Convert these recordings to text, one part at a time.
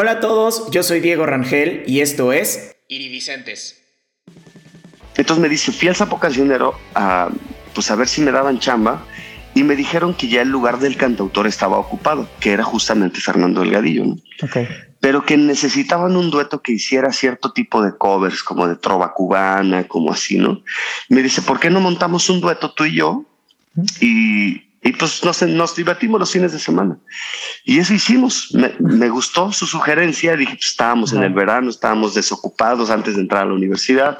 Hola a todos, yo soy Diego Rangel y esto es Iridicentes. Entonces me dice, fui al Sapo Cancionero a, pues a ver si me daban chamba y me dijeron que ya el lugar del cantautor estaba ocupado, que era justamente Fernando Delgadillo, ¿no? Pero que necesitaban un dueto que hiciera cierto tipo de covers, como de trova cubana, como así, ¿no? Me dice, ¿por qué no montamos un dueto tú y yo? Y, y pues nos, nos divertimos los fines de semana. Y eso hicimos. Me, gustó su sugerencia. Dije, pues estábamos en el verano, estábamos desocupados antes de entrar a la universidad.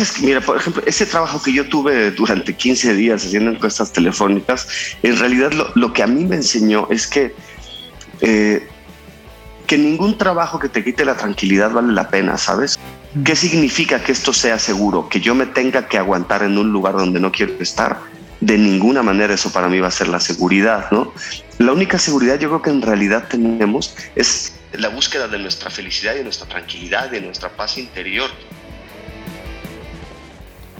Es que, mira, por ejemplo, ese trabajo que yo tuve durante 15 días haciendo encuestas telefónicas, en realidad lo, lo que a mí me enseñó es que, eh, que ningún trabajo que te quite la tranquilidad vale la pena, ¿sabes? ¿Qué significa que esto sea seguro? Que yo me tenga que aguantar en un lugar donde no quiero estar de ninguna manera eso para mí va a ser la seguridad, ¿no? La única seguridad yo creo que en realidad tenemos es la búsqueda de nuestra felicidad y de nuestra tranquilidad de nuestra paz interior.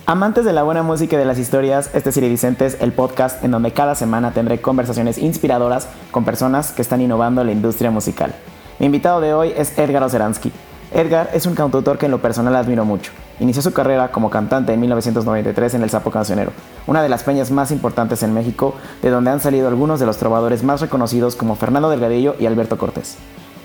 Amantes de la buena música y de las historias, este es Vicentes, el podcast en donde cada semana tendré conversaciones inspiradoras con personas que están innovando la industria musical. Mi invitado de hoy es Edgar Oceransky. Edgar es un cantautor que en lo personal admiro mucho. Inició su carrera como cantante en 1993 en El Sapo Cancionero, una de las peñas más importantes en México, de donde han salido algunos de los trovadores más reconocidos como Fernando Delgadillo y Alberto Cortés.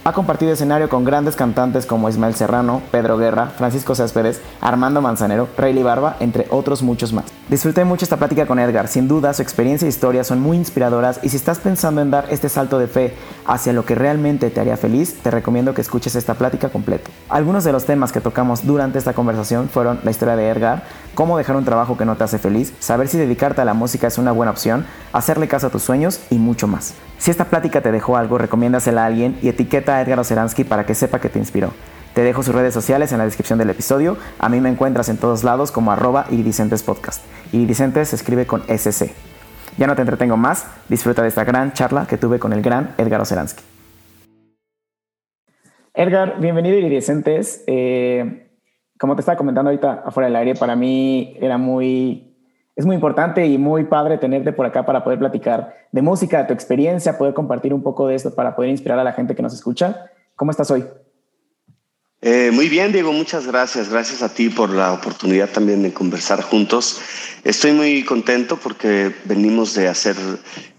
Ha compartido escenario con grandes cantantes como Ismael Serrano, Pedro Guerra, Francisco Céspedes, Armando Manzanero, Rayleigh Barba, entre otros muchos más. Disfruté mucho esta plática con Edgar, sin duda su experiencia e historia son muy inspiradoras y si estás pensando en dar este salto de fe hacia lo que realmente te haría feliz, te recomiendo que escuches esta plática completa. Algunos de los temas que tocamos durante esta conversación fueron la historia de Edgar, cómo dejar un trabajo que no te hace feliz, saber si dedicarte a la música es una buena opción, hacerle caso a tus sueños y mucho más. Si esta plática te dejó algo, recomiéndasela a alguien y etiqueta a Edgar Oceransky para que sepa que te inspiró. Te dejo sus redes sociales en la descripción del episodio. A mí me encuentras en todos lados como arroba iridicentes. Iridicentes se escribe con SC. Ya no te entretengo más, disfruta de esta gran charla que tuve con el gran Edgar Oceransky. Edgar, bienvenido Iridicentes. Eh, como te estaba comentando ahorita afuera del aire, para mí era muy es muy importante y muy padre tenerte por acá para poder platicar de música, de tu experiencia, poder compartir un poco de esto para poder inspirar a la gente que nos escucha. ¿Cómo estás hoy? Eh, muy bien, Diego, muchas gracias. Gracias a ti por la oportunidad también de conversar juntos. Estoy muy contento porque venimos de hacer,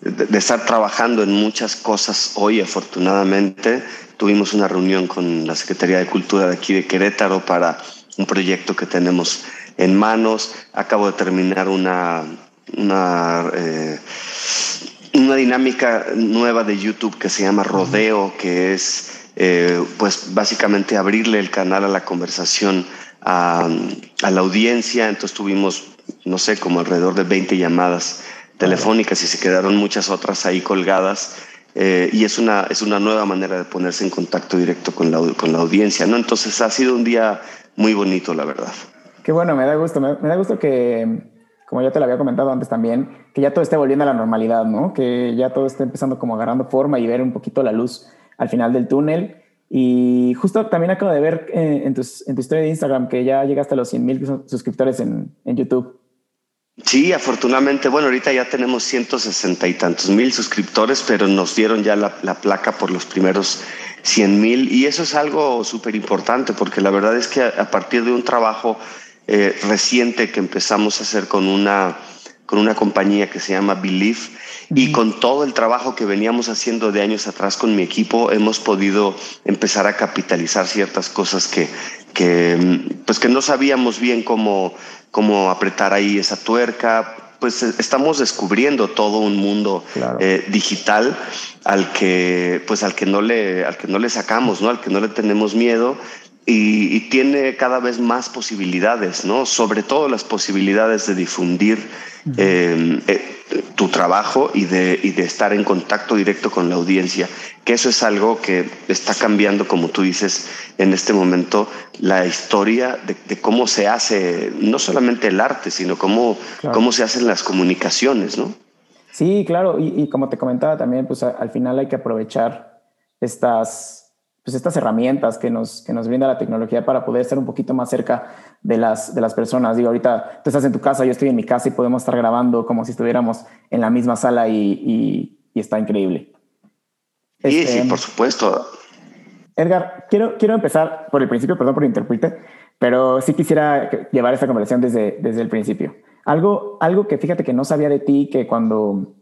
de, estar trabajando en muchas cosas hoy, afortunadamente. Tuvimos una reunión con la Secretaría de Cultura de aquí de Querétaro para un proyecto que tenemos en manos. Acabo de terminar una, una, eh, una dinámica nueva de YouTube que se llama Rodeo, que es eh, pues básicamente abrirle el canal a la conversación a, a, la audiencia. Entonces tuvimos, no sé, como alrededor de 20 llamadas telefónicas y se quedaron muchas otras ahí colgadas. Eh, y es una, es una nueva manera de ponerse en contacto directo con la, con la audiencia, ¿no? Entonces ha sido un día muy bonito, la verdad. Qué bueno, me da gusto. Me, da gusto que, como ya te lo había comentado antes también, que ya todo esté volviendo a la normalidad, ¿no? Que ya todo esté empezando como agarrando forma y ver un poquito la luz al final del túnel. Y justo también acabo de ver eh, en, tu historia de Instagram que ya llegaste a los 100 mil suscriptores en, YouTube. Sí, afortunadamente, bueno, ahorita ya tenemos 160 y tantos mil suscriptores, pero nos dieron ya la, la placa por los primeros 100 mil y eso es algo súper importante porque la verdad es que a partir de un trabajo eh, reciente que empezamos a hacer con una, con una compañía que se llama Believe y con todo el trabajo que veníamos haciendo de años atrás con mi equipo hemos podido empezar a capitalizar ciertas cosas que, que, pues que no sabíamos bien cómo, cómo apretar ahí esa tuerca. Pues estamos descubriendo todo un mundo eh, digital al que, pues al que no le, al que no le sacamos, ¿no? Al que no le tenemos miedo y, tiene cada vez más posibilidades, ¿no? Sobre todo las posibilidades de difundir em, eh, tu trabajo y de, y de estar en contacto directo con la audiencia, que eso es algo que está cambiando, como tú dices, en este momento, la historia de, cómo se hace, no solamente el arte, sino cómo, cómo se hacen las comunicaciones, ¿no? Sí, claro, y, y como te comentaba también, pues al final hay que aprovechar estas pues estas herramientas que nos, que nos brinda la tecnología para poder estar un poquito más cerca de las, de las personas. Digo, ahorita tú estás en tu casa, yo estoy en mi casa y podemos estar grabando como si estuviéramos en la misma sala y, y, está increíble. Sí, sí, este, por supuesto. Edgar, quiero, quiero empezar por el principio, perdón por interrumpirte, pero sí quisiera llevar esta conversación desde, desde el principio. Algo, algo que fíjate que no sabía de ti, que cuando,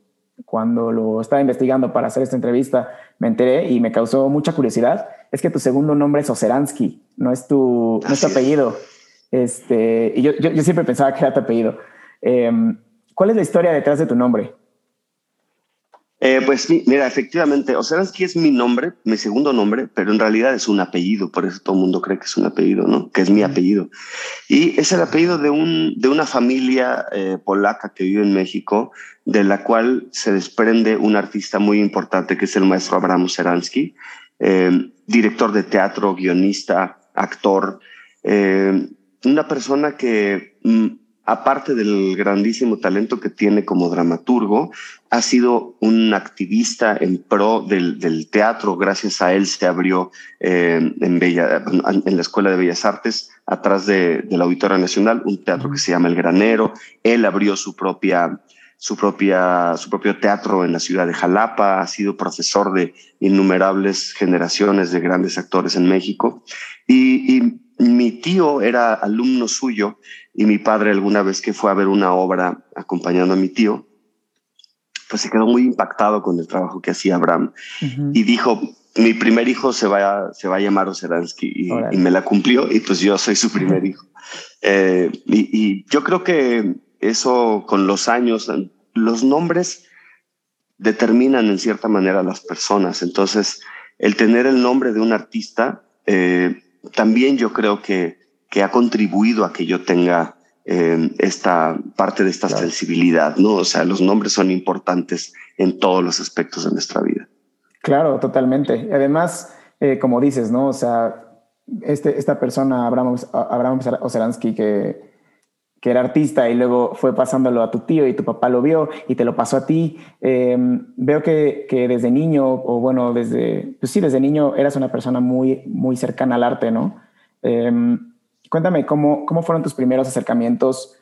cuando lo estaba investigando para hacer esta entrevista me enteré y me causó mucha curiosidad, es que tu segundo nombre es Oseransky, no es tu, no es tu apellido. Este, y yo, yo, yo, siempre pensaba que era tu apellido. Eh, ¿Cuál es la historia detrás de tu nombre? Eh, pues mira, efectivamente, Oseransky es mi nombre, mi segundo nombre, pero en realidad es un apellido, por eso todo el mundo cree que es un apellido, ¿no? Que es mi apellido. Y es el apellido de, un, de una familia eh, polaca que vive en México, de la cual se desprende un artista muy importante que es el maestro Abraham Oseransky, eh, director de teatro, guionista, actor, una persona que mm, aparte del grandísimo talento que tiene como dramaturgo, ha sido un activista en pro del, teatro. Gracias a él se abrió eh, en, Bella, en la Escuela de Bellas Artes, atrás de, la Auditoria Nacional, un teatro que se llama El Granero. Él abrió su propia su, propia, su propio teatro en la ciudad de Jalapa, ha sido profesor de innumerables generaciones de grandes actores en México. Y, y mi tío era alumno suyo y mi padre alguna vez que fue a ver una obra acompañando a mi tío, pues se quedó muy impactado con el trabajo que hacía Abraham y dijo, mi primer hijo se va, se va a llamar Oseransky y, me la cumplió y pues yo soy su primer hijo. Eh, y, yo creo que eso con los años, los nombres determinan en cierta manera a las personas. Entonces, el tener el nombre de un artista, eh, también yo creo que que ha contribuido a que yo tenga eh, esta parte de esta sensibilidad, ¿no? O sea, los nombres son importantes en todos los aspectos de nuestra vida. Claro, totalmente. Además, eh, como dices, ¿no? O sea, este, esta persona, Abraham, Abraham Oseransky, que, que era artista y luego fue pasándolo a tu tío y tu papá lo vio y te lo pasó a ti. Em, veo que, que, desde niño, o bueno, desde, pues sí, desde niño eras una persona muy, muy cercana al arte, ¿no? Em, Cuéntame cómo, cómo fueron tus primeros acercamientos,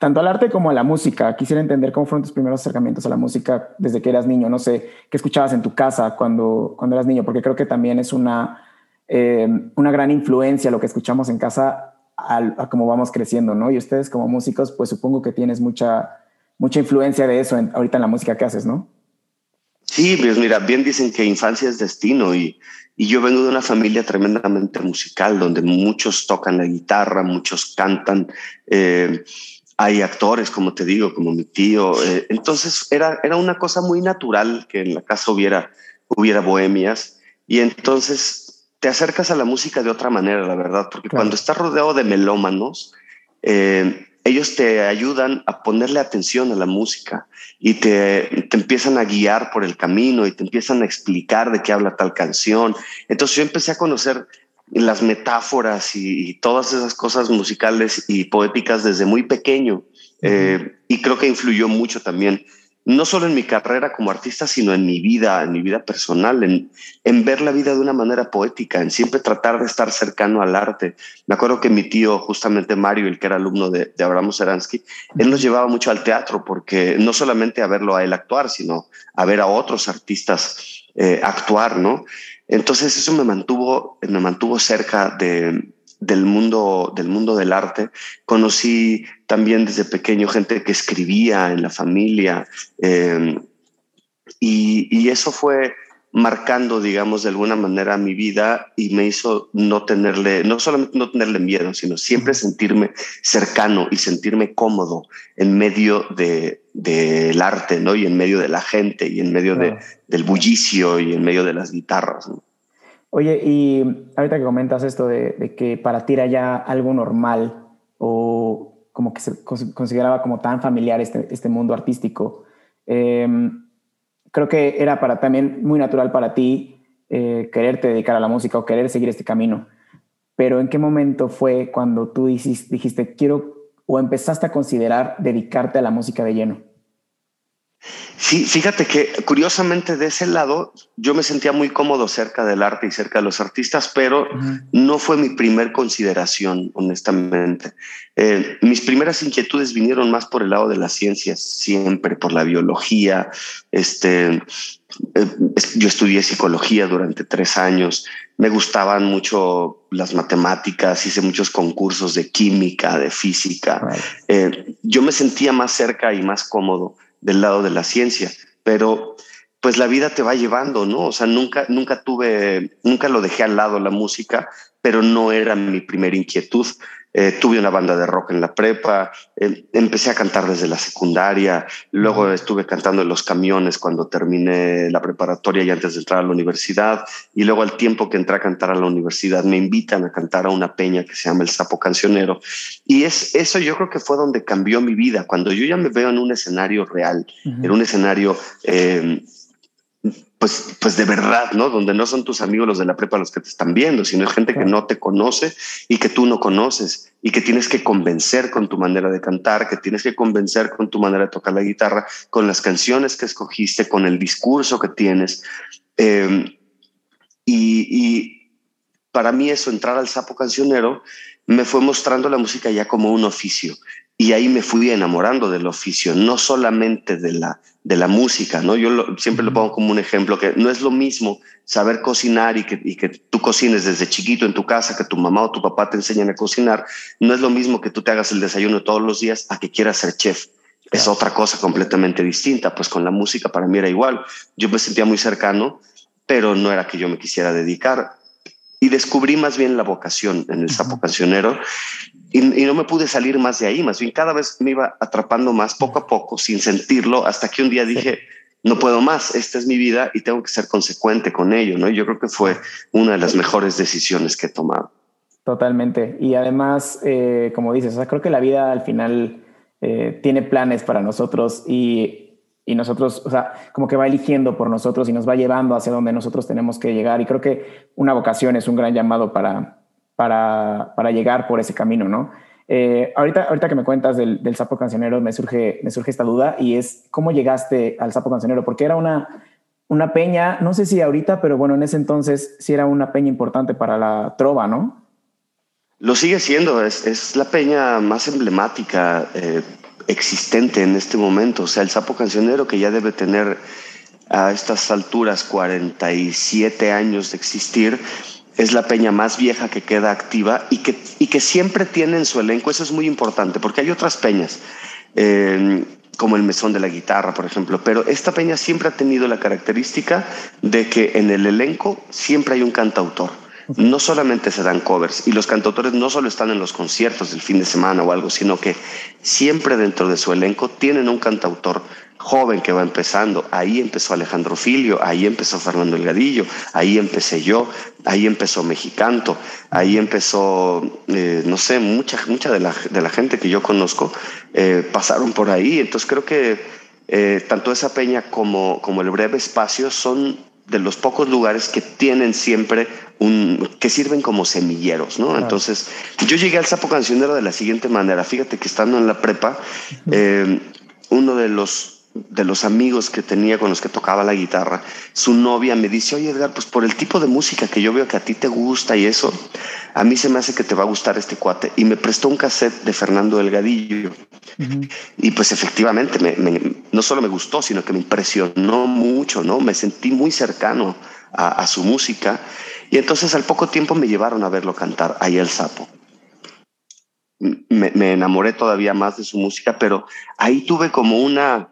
tanto al arte como a la música. Quisiera entender cómo fueron tus primeros acercamientos a la música desde que eras niño. No sé, qué escuchabas en tu casa cuando, cuando eras niño, porque creo que también es una, eh, una gran influencia lo que escuchamos en casa a, cómo vamos creciendo, ¿no? Y ustedes como músicos, pues supongo que tienes mucha, mucha influencia de eso ahorita en la música que haces, ¿no? Sí, pues mira, bien dicen que infancia es destino y, y yo vengo de una familia tremendamente musical, donde muchos tocan la guitarra, muchos cantan. Eh, hay actores, como te digo, como mi tío. Eh, entonces era, era una cosa muy natural que en la casa hubiera, hubiera bohemias. Y entonces te acercas a la música de otra manera, la verdad, porque cuando estás rodeado de melómanos, eh, ellos te ayudan a ponerle atención a la música y te, te, empiezan a guiar por el camino y te empiezan a explicar de qué habla tal canción. Entonces yo empecé a conocer las metáforas y, todas esas cosas musicales y poéticas desde muy pequeño eh, y creo que influyó mucho también no solo en mi carrera como artista, sino en mi vida, en mi vida personal, en, en, ver la vida de una manera poética, en siempre tratar de estar cercano al arte. Me acuerdo que mi tío, justamente Mario, el que era alumno de, de Abraham Seransky, él nos llevaba mucho al teatro, porque no solamente a verlo a él actuar, sino a ver a otros artistas eh, actuar, ¿no? Entonces eso me mantuvo, me mantuvo cerca de, del mundo, del mundo del arte. Conocí también desde pequeño gente que escribía en la familia em, y, eso fue marcando, digamos, de alguna manera mi vida y me hizo no tenerle, no solamente no tenerle miedo, sino siempre sentirme cercano y sentirme cómodo en medio del de, arte, ¿no? Y en medio de la gente y en medio de, del bullicio y en medio de las guitarras, ¿no? Oye, y ahorita que comentas esto de, que para ti era ya algo normal o como que se consideraba como tan familiar este, este mundo artístico, em, creo que era para también muy natural para ti eh, quererte dedicar a la música o querer seguir este camino. Pero ¿en qué momento fue cuando tú dijiste, dijiste quiero o empezaste a considerar dedicarte a la música de lleno? Sí, fíjate que curiosamente de ese lado yo me sentía muy cómodo cerca del arte y cerca de los artistas, pero no fue mi primer consideración, honestamente. Eh, mis primeras inquietudes vinieron más por el lado de las ciencias, siempre por la biología. Este, eh, yo estudié psicología durante tres años. Me gustaban mucho las matemáticas, hice muchos concursos de química, de física. Eh, yo me sentía más cerca y más cómodo del lado de la ciencia, pero pues la vida te va llevando, ¿no? O sea, nunca, nunca tuve, nunca lo dejé al lado la música, pero no era mi primera inquietud. Eh, tuve una banda de rock en la prepa, eh, empecé a cantar desde la secundaria, luego estuve cantando en los camiones cuando terminé la preparatoria y antes de entrar a la universidad, y luego al tiempo que entré a cantar a la universidad me invitan a cantar a una peña que se llama El Sapo Cancionero, y es eso yo creo que fue donde cambió mi vida, cuando yo ya me veo en un escenario real, en un escenario... Eh, pues, pues de verdad, ¿no? Donde no son tus amigos los de la prepa los que te están viendo, sino es gente que no te conoce y que tú no conoces y que tienes que convencer con tu manera de cantar, que tienes que convencer con tu manera de tocar la guitarra, con las canciones que escogiste, con el discurso que tienes. Em, y, y para mí eso, entrar al sapo cancionero, me fue mostrando la música ya como un oficio y ahí me fui enamorando del oficio, no solamente de la, de la música, ¿no? Yo siempre lo pongo como un ejemplo, que no es lo mismo saber cocinar y que, y que tú cocines desde chiquito en tu casa, que tu mamá o tu papá te enseñan a cocinar, no es lo mismo que tú te hagas el desayuno todos los días a que quieras ser chef. Es otra cosa completamente distinta, pues con la música para mí era igual. Yo me sentía muy cercano, pero no era que yo me quisiera dedicar y descubrí más bien la vocación en el sapo cancionero y, no me pude salir más de ahí, más bien cada vez me iba atrapando más poco a poco sin sentirlo hasta que un día dije, no puedo más, esta es mi vida y tengo que ser consecuente con ello, ¿no? yo creo que fue una de las mejores decisiones que he tomado. Totalmente. Y además, eh, como dices, creo que la vida al final eh, tiene planes para nosotros y y nosotros, o sea, como que va eligiendo por nosotros y nos va llevando hacia donde nosotros tenemos que llegar. Y creo que una vocación es un gran llamado para, para, para llegar por ese camino, ¿no? Eh, ahorita, ahorita que me cuentas del, del, sapo cancionero, me surge, me surge esta duda y es cómo llegaste al sapo cancionero, porque era una, una peña, no sé si ahorita, pero bueno, en ese entonces sí era una peña importante para la trova, ¿no? Lo sigue siendo, es, es la peña más emblemática. Eh, existente en este momento. O sea, el sapo cancionero que ya debe tener a estas alturas 47 años de existir, es la peña más vieja que queda activa y que, y que siempre tiene en su elenco, eso es muy importante, porque hay otras peñas, eh, como el Mesón de la Guitarra, por ejemplo, pero esta peña siempre ha tenido la característica de que en el elenco siempre hay un cantautor no solamente se dan covers y los cantautores no solo están en los conciertos del fin de semana o algo, sino que siempre dentro de su elenco tienen un cantautor joven que va empezando. Ahí empezó Alejandro Filio, ahí empezó Fernando Elgadillo, ahí empecé yo, ahí empezó Mexicanto, ahí empezó, eh, no sé, mucha, de, la, de la gente que yo conozco eh, pasaron por ahí. Entonces creo que eh, tanto esa peña como, como el breve espacio son de los pocos lugares que tienen siempre un, que sirven como semilleros, ¿no? Entonces, yo llegué al sapo cancionero de la siguiente manera. Fíjate que estando en la prepa, eh, uno de los de los amigos que tenía con los que tocaba la guitarra, su novia me dice, oye Edgar, pues por el tipo de música que yo veo que a ti te gusta y eso, a mí se me hace que te va a gustar este cuate. Y me prestó un cassette de Fernando Delgadillo. Y pues efectivamente, no solo me gustó, sino que me impresionó mucho, ¿no? Me sentí muy cercano a, su música. Y entonces al poco tiempo me llevaron a verlo cantar ahí el sapo. Me, me enamoré todavía más de su música, pero ahí tuve como una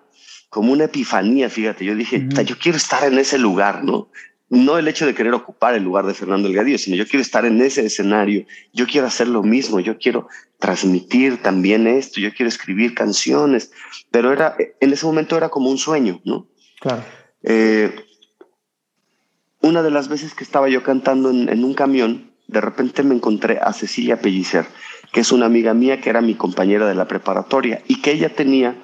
como una epifanía, fíjate, yo dije, yo quiero estar en ese lugar, ¿no? No el hecho de querer ocupar el lugar de Fernando Elgadillo, sino yo quiero estar en ese escenario, yo quiero hacer lo mismo, yo quiero transmitir también esto, yo quiero escribir canciones, pero era, en ese momento era como un sueño, ¿no? Claro. Eh, una de las veces que estaba yo cantando en, en, un camión, de repente me encontré a Cecilia Pellicer, que es una amiga mía que era mi compañera de la preparatoria y que ella tenía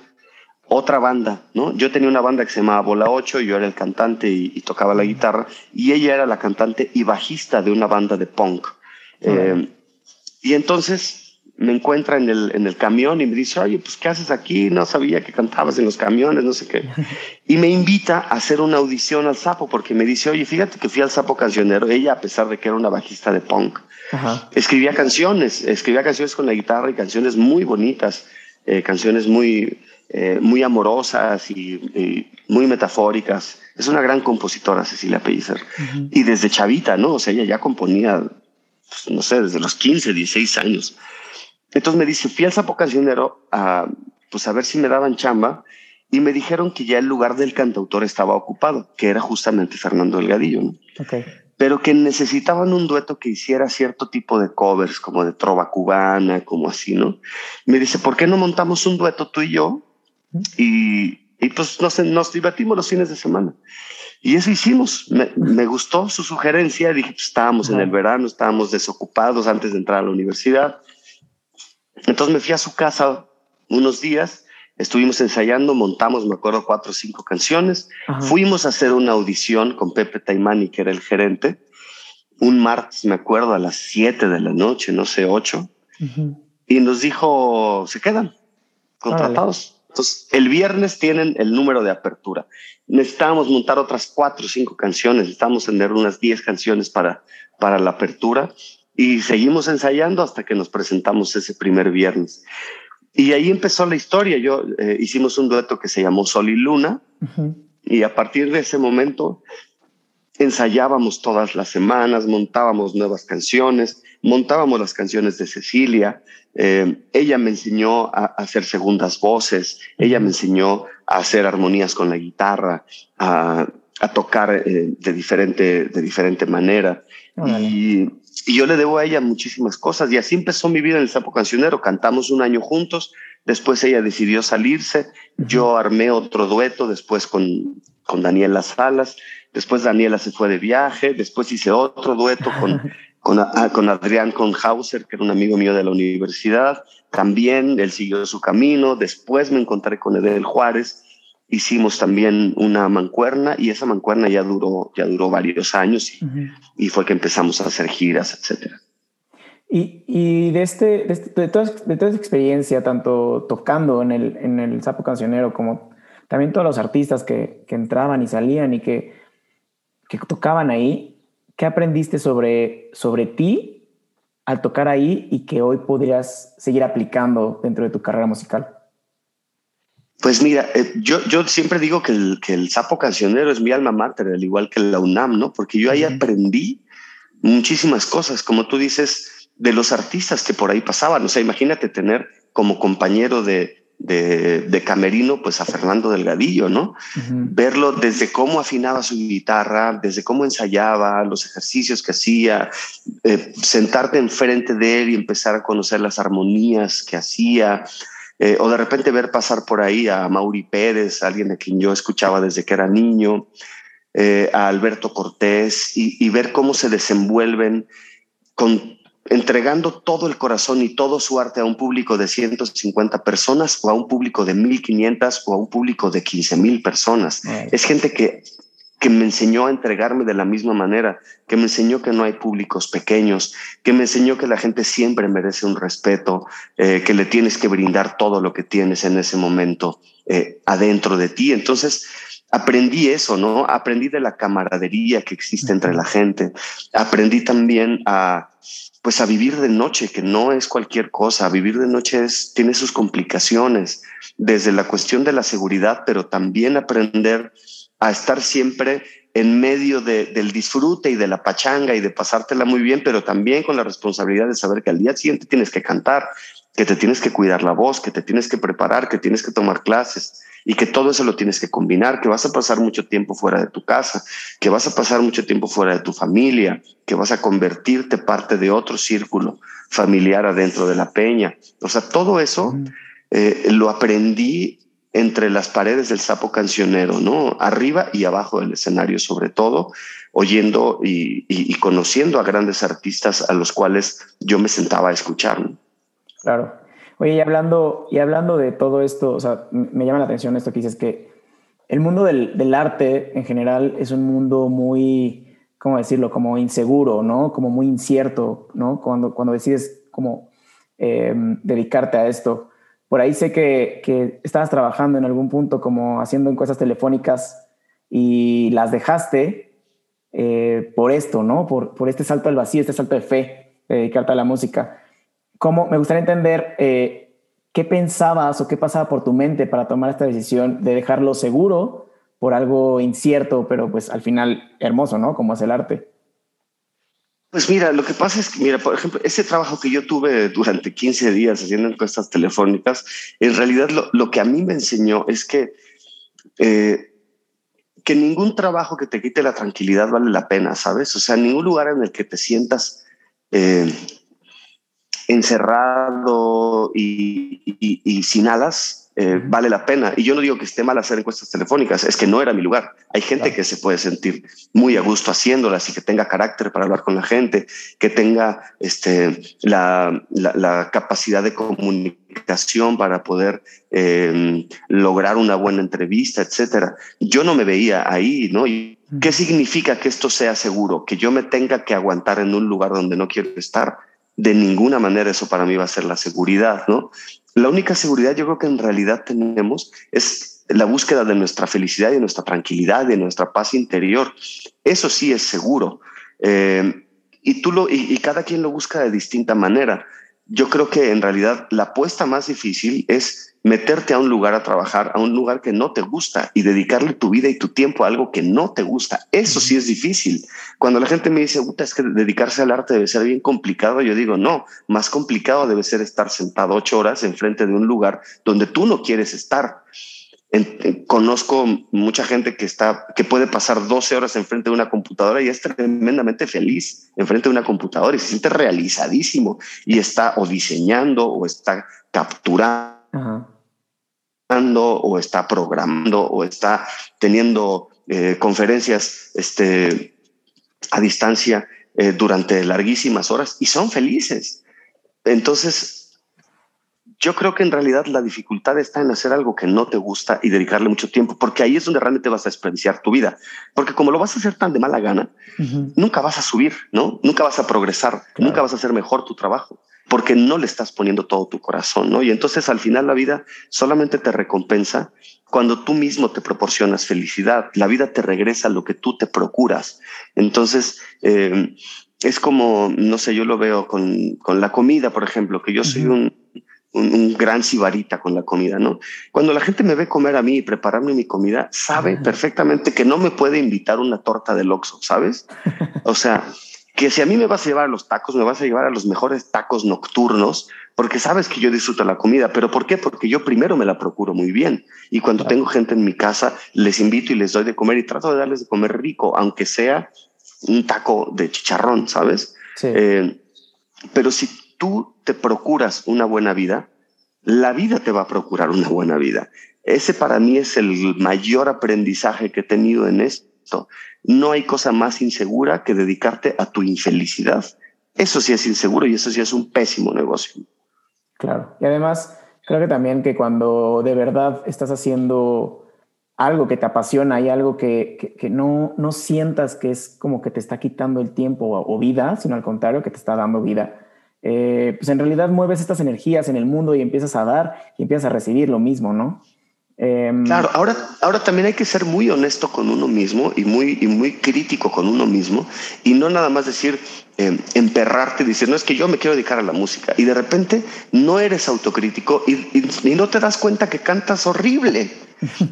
otra banda, ¿no? Yo tenía una banda que se llamaba Bola 8, yo era el cantante y, tocaba la guitarra, y ella era la cantante y bajista de una banda de punk. Eh, y entonces me encuentra en el, en el camión y me dice, oye, pues ¿qué haces aquí? No sabía que cantabas en los camiones, no sé qué. Y me invita a hacer una audición al sapo porque me dice, oye, fíjate que fui al sapo cancionero. Ella, a pesar de que era una bajista de punk, escribía canciones, escribía canciones con la guitarra y canciones muy bonitas, eh, canciones muy, eh, muy amorosas y, muy metafóricas. Es una gran compositora, Cecilia Pellicer. Y desde chavita, ¿no? O sea, ella ya componía, pues, no sé, desde los 15, 16 años. Entonces me dice, fui al sapo cancionero a, pues a ver si me daban chamba y me dijeron que ya el lugar del cantautor estaba ocupado, que era justamente Fernando Delgadillo, ¿no? Pero que necesitaban un dueto que hiciera cierto tipo de covers, como de trova cubana, como así, ¿no? Me dice, ¿por qué no montamos un dueto tú y yo? Y, y pues nos, nos divertimos los fines de semana. Y eso hicimos. Me, me gustó su sugerencia. Dije, pues estábamos en el verano, estábamos desocupados antes de entrar a la universidad. Entonces me fui a su casa unos días, estuvimos ensayando, montamos, me acuerdo, cuatro o cinco canciones. Fuimos a hacer una audición con Pepe Taimani, que era el gerente, un martes, me acuerdo, a las siete de la noche, no sé, ocho. Y nos dijo, se quedan contratados. Entonces, el viernes tienen el número de apertura. Necesitábamos montar otras cuatro o cinco canciones, necesitábamos tener unas diez canciones para, para la apertura y seguimos ensayando hasta que nos presentamos ese primer viernes. Y ahí empezó la historia. Yo eh, hicimos un dueto que se llamó Sol y Luna y a partir de ese momento ensayábamos todas las semanas, montábamos nuevas canciones, montábamos las canciones de Cecilia. Eh, ella me enseñó a, hacer segundas voces, ella me enseñó a hacer armonías con la guitarra, a, a tocar eh, de, diferente, de diferente manera. Y y yo le debo a ella muchísimas cosas. Y así empezó mi vida en el Sapo Cancionero. Cantamos un año juntos. Después ella decidió salirse. Yo armé otro dueto después con, con Daniela Salas. Después Daniela se fue de viaje. Después hice otro dueto con, con, con Adrián Conhauser, que era un amigo mío de la universidad. También él siguió su camino. Después me encontré con Edel Juárez hicimos también una mancuerna y esa mancuerna ya duró, ya duró varios años y, fue que empezamos a hacer giras, etcétera. Y, y de, este, de, este, de, toda, de, toda, esa experiencia, tanto tocando en el, en el Sapo Cancionero como también todos los artistas que, que entraban y salían y que, que tocaban ahí, ¿qué aprendiste sobre, sobre ti al tocar ahí y que hoy podrías seguir aplicando dentro de tu carrera musical? Pues mira, eh, yo, yo siempre digo que el, que el sapo cancionero es mi alma mater, al igual que la UNAM, ¿no? Porque yo ahí aprendí muchísimas cosas, como tú dices, de los artistas que por ahí pasaban. O sea, imagínate tener como compañero de, de, camerino, pues a Fernando Delgadillo, ¿no? Verlo desde cómo afinaba su guitarra, desde cómo ensayaba, los ejercicios que hacía, eh, sentarte enfrente de él y empezar a conocer las armonías que hacía. Eh, o de repente ver pasar por ahí a Mauri Pérez, alguien de quien yo escuchaba desde que era niño, eh, a Alberto Cortés, y, ver cómo se desenvuelven con, entregando todo el corazón y todo su arte a un público de 150 personas o a un público de 1500 o a un público de 15 mil personas. Es gente que que me enseñó a entregarme de la misma manera, que me enseñó que no hay públicos pequeños, que me enseñó que la gente siempre merece un respeto, eh, que le tienes que brindar todo lo que tienes en ese momento eh, adentro de ti. Entonces, aprendí eso, ¿no? Aprendí de la camaradería que existe entre la gente. Aprendí también a, pues a vivir de noche, que no es cualquier cosa. Vivir de noche es, tiene sus complicaciones, desde la cuestión de la seguridad, pero también aprender a estar siempre en medio del disfrute y de la pachanga y de pasártela muy bien, pero también con la responsabilidad de saber que al día siguiente tienes que cantar, que te tienes que cuidar la voz, que te tienes que preparar, que tienes que tomar clases y que todo eso lo tienes que combinar, que vas a pasar mucho tiempo fuera de tu casa, que vas a pasar mucho tiempo fuera de tu familia, que vas a convertirte parte de otro círculo familiar adentro de la peña. O sea, todo eso eh, lo aprendí entre las paredes del sapo cancionero, ¿no? Arriba y abajo del escenario, sobre todo, oyendo y, conociendo a grandes artistas a los cuales yo me sentaba a escuchar. Claro. Oye, y hablando, y hablando de todo esto, o sea, me llama la atención esto que dices que el mundo del, del arte en general es un mundo muy, ¿cómo decirlo? Como inseguro, ¿no? Como muy incierto, ¿no? Cuando, cuando decides como em, dedicarte a esto. Por ahí sé que, que, estabas trabajando en algún punto como haciendo encuestas telefónicas y las dejaste eh, por esto, ¿no? Por, por este salto al vacío, este salto de fe, de dedicarte a la música. ¿Cómo, me gustaría entender eh, qué pensabas o qué pasaba por tu mente para tomar esta decisión de dejarlo seguro por algo incierto, pero pues al final hermoso, ¿no? Como es el arte. Pues mira, lo que pasa es que, mira, por ejemplo, ese trabajo que yo tuve durante 15 días haciendo encuestas telefónicas, en realidad lo, que a mí me enseñó es que, eh, que ningún trabajo que te quite la tranquilidad vale la pena, ¿sabes? O sea, ningún lugar en el que te sientas eh, encerrado y, sin alas eh, vale la pena. Y yo no digo que esté mal hacer encuestas telefónicas, es que no era mi lugar. Hay gente que se puede sentir muy a gusto haciéndolas y que tenga carácter para hablar con la gente, que tenga este, la, la, capacidad de comunicación para poder em, lograr una buena entrevista, etcétera. Yo no me veía ahí, ¿no? ¿Qué significa que esto sea seguro? Que yo me tenga que aguantar en un lugar donde no quiero estar de ninguna manera eso para mí va a ser la seguridad, ¿no? La única seguridad yo creo que en realidad tenemos es la búsqueda de nuestra felicidad y nuestra tranquilidad, de nuestra paz interior. Eso sí es seguro. Eh, y, tú lo, y cada quien lo busca de distinta manera. Yo creo que en realidad la apuesta más difícil es meterte a un lugar a trabajar, a un lugar que no te gusta y dedicarle tu vida y tu tiempo a algo que no te gusta. Eso sí es difícil. Cuando la gente me dice, Puta, es que dedicarse al arte debe ser bien complicado, yo digo, no, más complicado debe ser estar sentado ocho horas enfrente de un lugar donde tú no quieres estar. Conozco mucha gente que está, que puede pasar 12 horas enfrente de una computadora y es tremendamente feliz enfrente de una computadora y se siente realizadísimo y está o diseñando o está capturando o está programando o está teniendo eh, conferencias este, a distancia eh, durante larguísimas horas y son felices. Entonces, yo creo que en realidad la dificultad está en hacer algo que no te gusta y dedicarle mucho tiempo, porque ahí es donde realmente vas a desperdiciar tu vida. Porque como lo vas a hacer tan de mala gana, nunca vas a subir, ¿no? Nunca vas a progresar, nunca vas a hacer mejor tu trabajo porque no le estás poniendo todo tu corazón, ¿no? Y entonces al final la vida solamente te recompensa cuando tú mismo te proporcionas felicidad. La vida te regresa lo que tú te procuras. Entonces, eh, es como, no sé, yo lo veo con, con la comida, por ejemplo, que yo soy un, un, gran sibarita con la comida, ¿no? Cuando la gente me ve comer a mí y prepararme mi comida, sabe perfectamente que no me puede invitar una torta del Oxxo, ¿sabes? O sea, que si a mí me vas a llevar a los tacos, me vas a llevar a los mejores tacos nocturnos, porque sabes que yo disfruto la comida. ¿Pero por qué? Porque yo primero me la procuro muy bien. Y cuando tengo gente en mi casa, les invito y les doy de comer y trato de darles de comer rico, aunque sea un taco de chicharrón, ¿sabes? Eh, pero si tú te procuras una buena vida, la vida te va a procurar una buena vida. Ese para mí es el mayor aprendizaje que he tenido en esto no hay cosa más insegura que dedicarte a tu infelicidad. Eso sí es inseguro y eso sí es un pésimo negocio. Claro. Y además, creo que también que cuando de verdad estás haciendo algo que te apasiona y algo que, no, no sientas que es como que te está quitando el tiempo o, vida, sino al contrario, que te está dando vida, eh, pues en realidad mueves estas energías en el mundo y empiezas a dar y empiezas a recibir lo mismo, ¿no? Em, claro, ahora, ahora también hay que ser muy honesto con uno mismo y muy, y muy crítico con uno mismo y no nada más decir, eh, emperrarte y decir, no es que yo me quiero dedicar a la música y de repente no eres autocrítico y, y, no te das cuenta que cantas horrible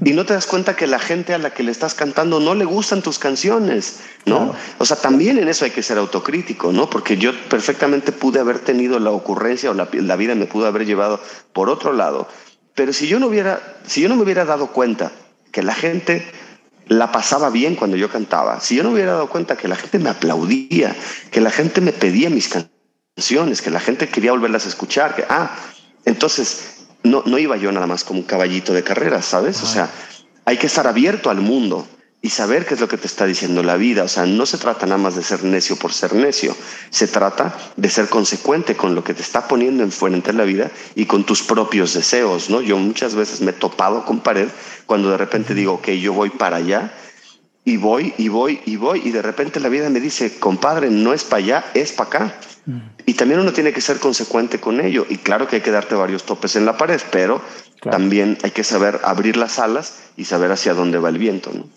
y no te das cuenta que la gente a la que le estás cantando no le gustan tus canciones, ¿no? O sea, también en eso hay que ser autocrítico, ¿no? Porque yo perfectamente pude haber tenido la ocurrencia o la, la vida me pudo haber llevado por otro lado pero si yo no hubiera, si yo no me hubiera dado cuenta que la gente la pasaba bien cuando yo cantaba, si yo no hubiera dado cuenta que la gente me aplaudía, que la gente me pedía mis canciones, que la gente quería volverlas a escuchar, que, ah, entonces no, no iba yo nada más como un caballito de carrera, ¿sabes? O sea, hay que estar abierto al mundo y saber qué es lo que te está diciendo la vida. O sea, no se trata nada más de ser necio por ser necio, se trata de ser consecuente con lo que te está poniendo en frente la vida y con tus propios deseos, ¿no? Yo muchas veces me he topado con pared cuando de repente digo, ok, yo voy para allá y voy y voy y voy y de repente la vida me dice, compadre, no es para allá, es para acá. Mm. Y también uno tiene que ser consecuente con ello. Y claro que hay que darte varios topes en la pared, pero también hay que saber abrir las alas y saber hacia dónde va el viento. ¿no?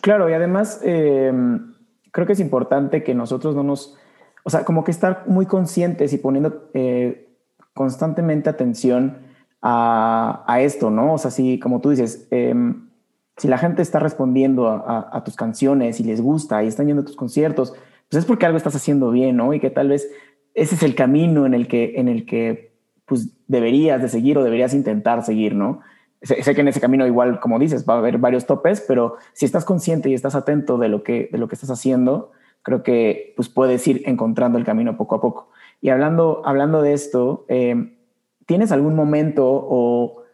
Claro, y además em, creo que es importante que nosotros no nos, o sea, como que estar muy conscientes y poniendo eh, constantemente atención a, a, esto, ¿no? O sea, si, como tú dices, em, si la gente está respondiendo a, tus canciones y les gusta y están yendo a tus conciertos, pues es porque algo estás haciendo bien, ¿no? Y que tal vez ese es el camino en el que, en el que pues, deberías de seguir o deberías intentar seguir, ¿no? Sé, que en ese camino igual, como dices, va a haber varios topes, pero si estás consciente y estás atento de lo que, de lo que estás haciendo, creo que pues, puedes ir encontrando el camino poco a poco. Y hablando, hablando de esto, eh, ¿tienes algún momento o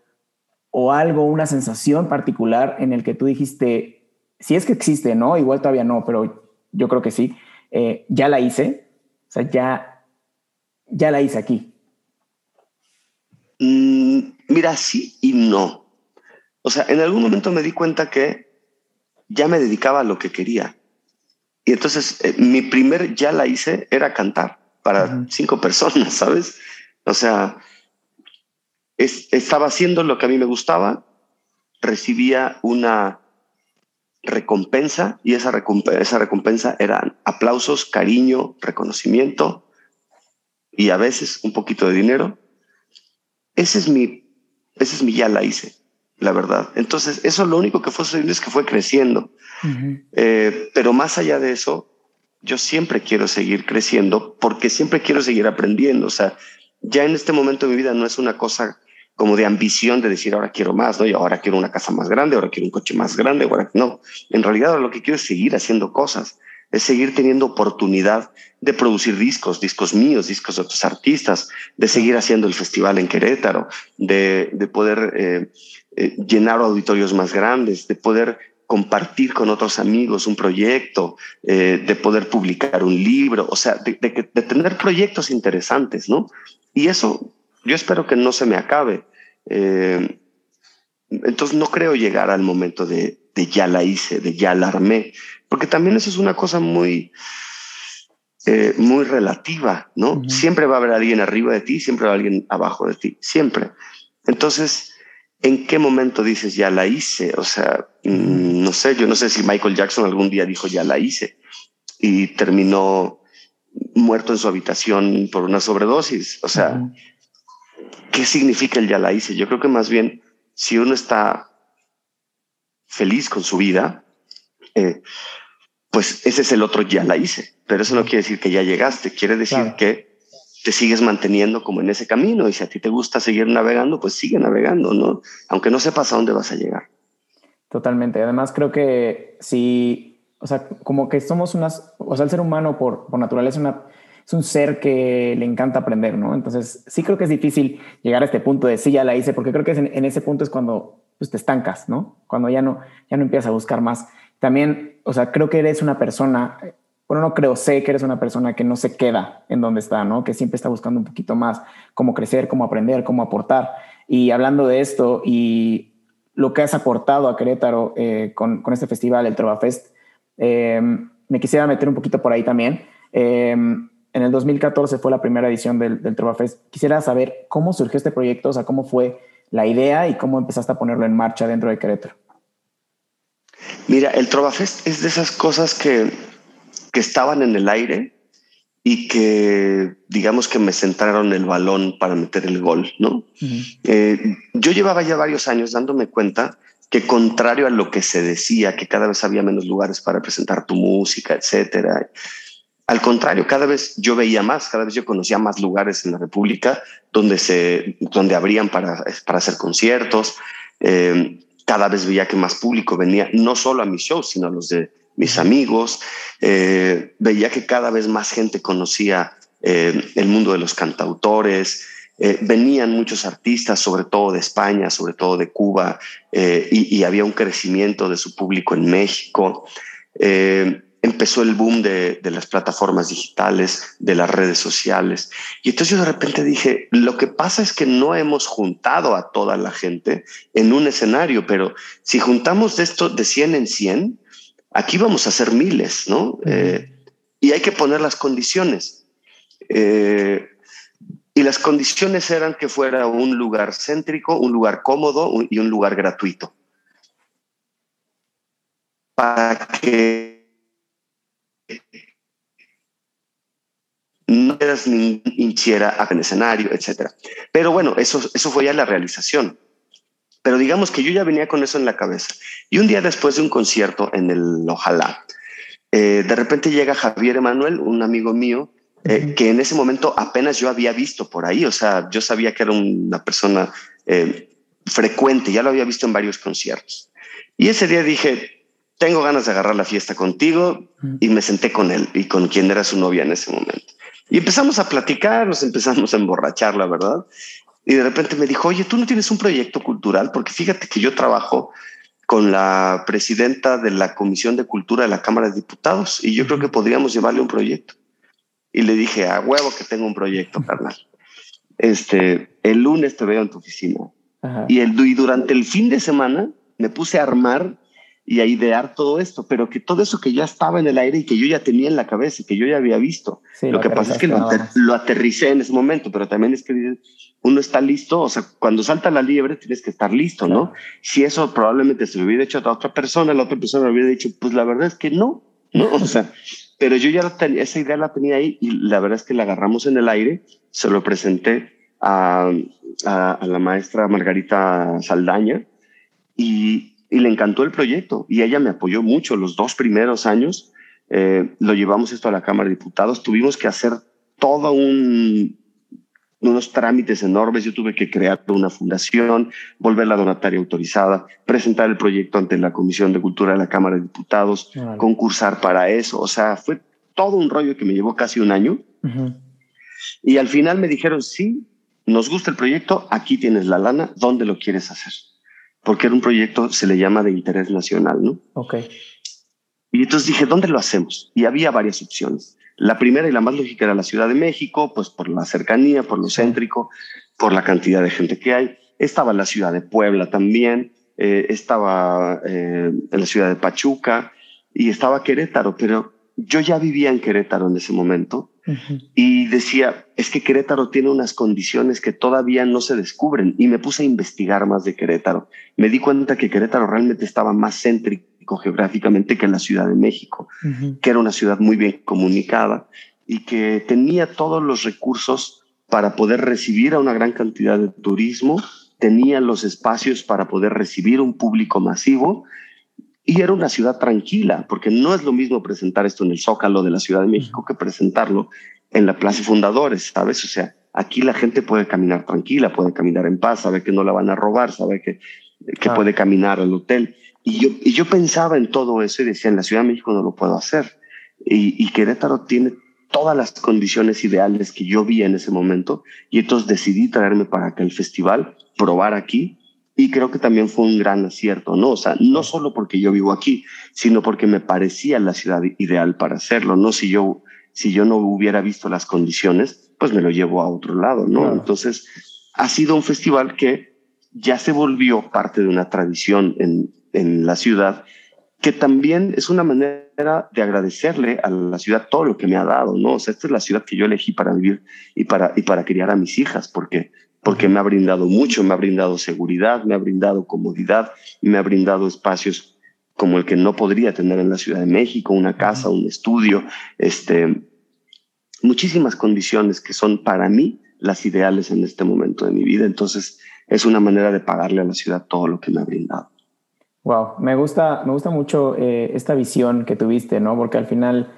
o algo, una sensación particular en el que tú dijiste, si es que existe, ¿no? Igual todavía no, pero yo creo que sí, eh, ya la hice, o sea, ya, ya la hice aquí. Mm, mira, sí y no. O sea, en algún momento me di cuenta que ya me dedicaba a lo que quería. Y entonces eh, mi primer ya la hice era cantar para cinco personas, ¿sabes? O sea, estaba haciendo lo que a mí me gustaba, recibía una recompensa y esa recompensa, esa recompensa eran aplausos, cariño, reconocimiento y a veces un poquito de dinero. Ese es mi, ese es mi ya la hice, la verdad. Entonces, eso lo único que fue sucediendo es que fue creciendo. Eh, pero más allá de eso, yo siempre quiero seguir creciendo porque siempre quiero seguir aprendiendo. O sea, ya en este momento de mi vida no es una cosa como de ambición de decir ahora quiero más, ¿no? Y ahora quiero una casa más grande, ahora quiero un coche más grande, ahora no. En realidad lo que quiero es seguir haciendo cosas, es seguir teniendo oportunidad de producir discos, discos míos, discos de otros artistas, de seguir haciendo el festival en Querétaro, de, de poder eh, eh, llenar auditorios más grandes, de poder compartir con otros amigos un proyecto, eh, de poder publicar un libro, o sea, de, de, de tener proyectos interesantes, ¿no? Y eso yo espero que no se me acabe. Entonces no creo llegar al momento de, ya la hice, de ya la armé, porque también eso es una cosa muy, eh, muy relativa, ¿no? Siempre va a haber alguien arriba de ti, siempre va a haber alguien abajo de ti, siempre. Entonces, ¿en qué momento dices ya la hice? O sea, mm, no sé, yo no sé si Michael Jackson algún día dijo ya la hice y terminó muerto en su habitación por una sobredosis. O sea, ¿qué significa el ya la hice? Yo creo que más bien, si uno está feliz con su vida, eh, pues ese es el otro ya la hice. Pero eso no quiere decir que ya llegaste, quiere decir que te sigues manteniendo como en ese camino y si a ti te gusta seguir navegando, pues sigue navegando, ¿no? Aunque no sepas a dónde vas a llegar. Totalmente. Además, creo que si, o sea, como que somos unas, o sea, el ser humano por, por naturaleza una es un ser que le encanta aprender, ¿no? Entonces, sí creo que es difícil llegar a este punto de sí, ya la hice, porque creo que en, ese punto es cuando pues, te estancas, ¿no? Cuando ya no, ya no empiezas a buscar más. También, o sea, creo que eres una persona, bueno, no creo, sé que eres una persona que no se queda en donde está, ¿no? Que siempre está buscando un poquito más cómo crecer, cómo aprender, cómo aportar. Y hablando de esto y lo que has aportado a Querétaro eh, con, con, este festival, el Trova Fest, eh, me quisiera meter un poquito por ahí también. Eh, en el 2014 fue la primera edición del, del Trova Fest. Quisiera saber cómo surgió este proyecto, o sea, cómo fue la idea y cómo empezaste a ponerlo en marcha dentro de Querétaro. Mira, el Trova Fest es de esas cosas que, que estaban en el aire y que digamos que me centraron el balón para meter el gol, ¿no? Eh, yo llevaba ya varios años dándome cuenta que contrario a lo que se decía, que cada vez había menos lugares para presentar tu música, etcétera, al contrario, cada vez yo veía más, cada vez yo conocía más lugares en la República donde se, donde abrían para, para hacer conciertos. Eh, cada vez veía que más público venía, no solo a mis shows, sino a los de mis amigos. Eh, veía que cada vez más gente conocía eh, el mundo de los cantautores. venían muchos artistas, sobre todo de España, sobre todo de Cuba, y, y, había un crecimiento de su público en México empezó el boom de, las plataformas digitales, de las redes sociales. Y entonces yo de repente dije, lo que pasa es que no hemos juntado a toda la gente en un escenario, pero si juntamos de esto de 100 en 100, Aquí vamos a hacer miles, ¿no? Eh, y hay que poner las condiciones. Eh, y las condiciones eran que fuera un lugar céntrico, un lugar cómodo y un lugar gratuito. Para que no eras ni hinchiera en escenario, etc. Pero bueno, eso, eso fue ya la realización. Pero digamos que yo ya venía con eso en la cabeza. Y un día después de un concierto en el Ojalá, eh, de repente llega Javier Emanuel, un amigo mío, eh, que en ese momento apenas yo había visto por ahí. O sea, yo sabía que era una persona eh, frecuente, ya lo había visto en varios conciertos. Y ese día dije, tengo ganas de agarrar la fiesta contigo y me senté con él y con quien era su novia en ese momento. Y empezamos a platicar, nos empezamos a emborrachar, la verdad. Y de repente me dijo, oye, tú no tienes un proyecto cultural, porque fíjate que yo trabajo con la presidenta de la Comisión de Cultura de la Cámara de Diputados y yo creo que podríamos llevarle un proyecto. Y le dije, a huevo que tengo un proyecto, carnal. Este, el lunes te veo en tu oficina. Y, el, y durante el fin de semana me puse a armar y a idear todo esto, pero que todo eso que ya estaba en el aire y que yo ya tenía en la cabeza y que yo ya había visto. lo, que pasa es que lo, lo, aterricé en ese momento, pero también es que uno está listo, o sea, cuando salta la liebre tienes que estar listo, ¿no? Si eso probablemente se lo hubiera hecho a otra persona, la otra persona le hubiera dicho, pues la verdad es que no, ¿no? O sea, pero yo ya tenía, esa idea la tenía ahí y la verdad es que la agarramos en el aire, se lo presenté a, a, a la maestra Margarita Saldaña y, y le encantó el proyecto y ella me apoyó mucho los dos primeros años. Eh, lo llevamos esto a la Cámara de Diputados, tuvimos que hacer todo un, unos trámites enormes. Yo tuve que crear una fundación, volver la donataria autorizada, presentar el proyecto ante la Comisión de Cultura de la Cámara de Diputados, concursar para eso. O sea, fue todo un rollo que me llevó casi un año. Y al final me dijeron, sí, nos gusta el proyecto, aquí tienes la lana, ¿dónde lo quieres hacer? Porque era un proyecto, se le llama de interés nacional, ¿no? Ok. Y entonces dije, ¿dónde lo hacemos? Y había varias opciones. La primera y la más lógica era la Ciudad de México, pues por la cercanía, por lo céntrico, por la cantidad de gente que hay. Estaba la ciudad de Puebla también, eh, estaba eh, en la ciudad de Pachuca y estaba Querétaro, pero yo ya vivía en Querétaro en ese momento y decía, es que Querétaro tiene unas condiciones que todavía no se descubren y me puse a investigar más de Querétaro. Me di cuenta que Querétaro realmente estaba más céntrico geográficamente que la Ciudad de México, que era una ciudad muy bien comunicada y que tenía todos los recursos para poder recibir a una gran cantidad de turismo, tenía los espacios para poder recibir un público masivo y era una ciudad tranquila, porque no es lo mismo presentar esto en el Zócalo de la Ciudad de México que presentarlo en la Plaza Fundadores, ¿sabes? O sea, aquí la gente puede caminar tranquila, puede caminar en paz, sabe que no la van a robar, sabe que, que puede caminar al hotel. Y yo, y yo pensaba en todo eso y decía, en la Ciudad de México no lo puedo hacer. Y, y Querétaro tiene todas las condiciones ideales que yo vi en ese momento y entonces decidí traerme para que el festival, probar aquí y creo que también fue un gran acierto, ¿no? O sea, no solo porque yo vivo aquí, sino porque me parecía la ciudad ideal para hacerlo, ¿no? Si yo, si yo no hubiera visto las condiciones, pues me lo llevo a otro lado, ¿no? Entonces, ha sido un festival que ya se volvió parte de una tradición en, en la ciudad, que también es una manera de agradecerle a la ciudad todo lo que me ha dado, ¿no? O sea, esta es la ciudad que yo elegí para vivir y para, y para criar a mis hijas, porque porque me ha brindado mucho, me ha brindado seguridad, me ha brindado comodidad, me ha brindado espacios como el que no podría tener en la Ciudad de México, una casa, un estudio, este, muchísimas condiciones que son para mí las ideales en este momento de mi vida. Entonces, es una manera de pagarle a la ciudad todo lo que me ha brindado. Wow, me gusta, me gusta mucho eh, esta visión que tuviste, ¿no? Porque al final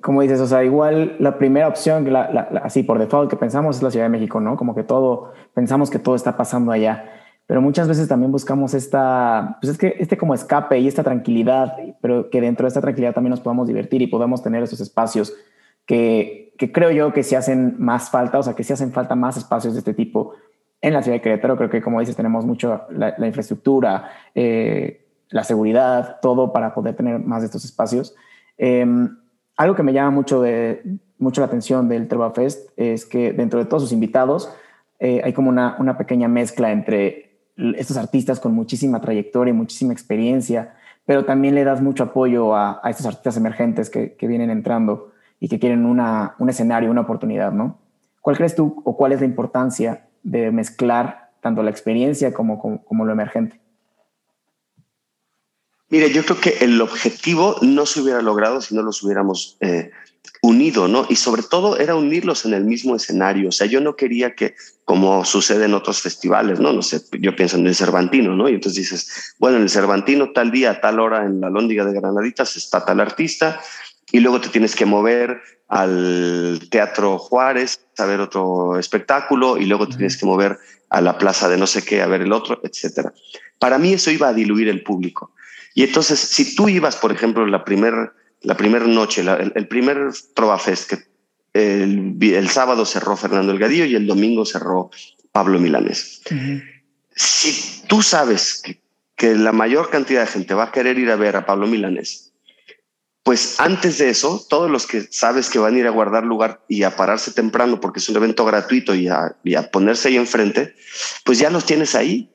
como dices, o sea, igual la primera opción, la, así por default que pensamos es la Ciudad de México, ¿no? Como que todo, pensamos que todo está pasando allá, pero muchas veces también buscamos esta, pues es que este como escape y esta tranquilidad, pero que dentro de esta tranquilidad también nos podamos divertir y podamos tener esos espacios que, que creo yo que se hacen más falta, o sea, que se hacen falta más espacios de este tipo en la ciudad de Querétaro. Creo que, como dices, tenemos mucho la, infraestructura, eh, la seguridad, todo para poder tener más de estos espacios. Eh, algo que me llama mucho, de, mucho la atención del Trova Fest es que dentro de todos sus invitados eh, hay como una, una, pequeña mezcla entre estos artistas con muchísima trayectoria y muchísima experiencia, pero también le das mucho apoyo a, estos artistas emergentes que, vienen entrando y que quieren una, un escenario, una oportunidad, ¿no? ¿Cuál crees tú o cuál es la importancia de mezclar tanto la experiencia como, como, lo emergente? Mire, yo creo que el objetivo no se hubiera logrado si no los hubiéramos eh, unido, ¿no? Y sobre todo era unirlos en el mismo escenario. O sea, yo no quería que, como sucede en otros festivales, ¿no? No sé, yo pienso en el Cervantino, ¿no? Y entonces dices, bueno, en el Cervantino tal día, tal hora en la Lóndiga de Granaditas está tal artista y luego te tienes que mover al Teatro Juárez a ver otro espectáculo y luego te tienes que mover a la plaza de no sé qué a ver el otro, etcétera. Para mí eso iba a diluir el público. Y entonces, si tú ibas, por ejemplo, la primera la primera noche, el, primer Trovafest, que el, sábado cerró Fernando Elgadillo y el domingo cerró Pablo Milanés. Si tú sabes que, que, la mayor cantidad de gente va a querer ir a ver a Pablo Milanés, pues antes de eso, todos los que sabes que van a ir a guardar lugar y a pararse temprano porque es un evento gratuito y a, y a ponerse ahí enfrente, pues ya los tienes ahí.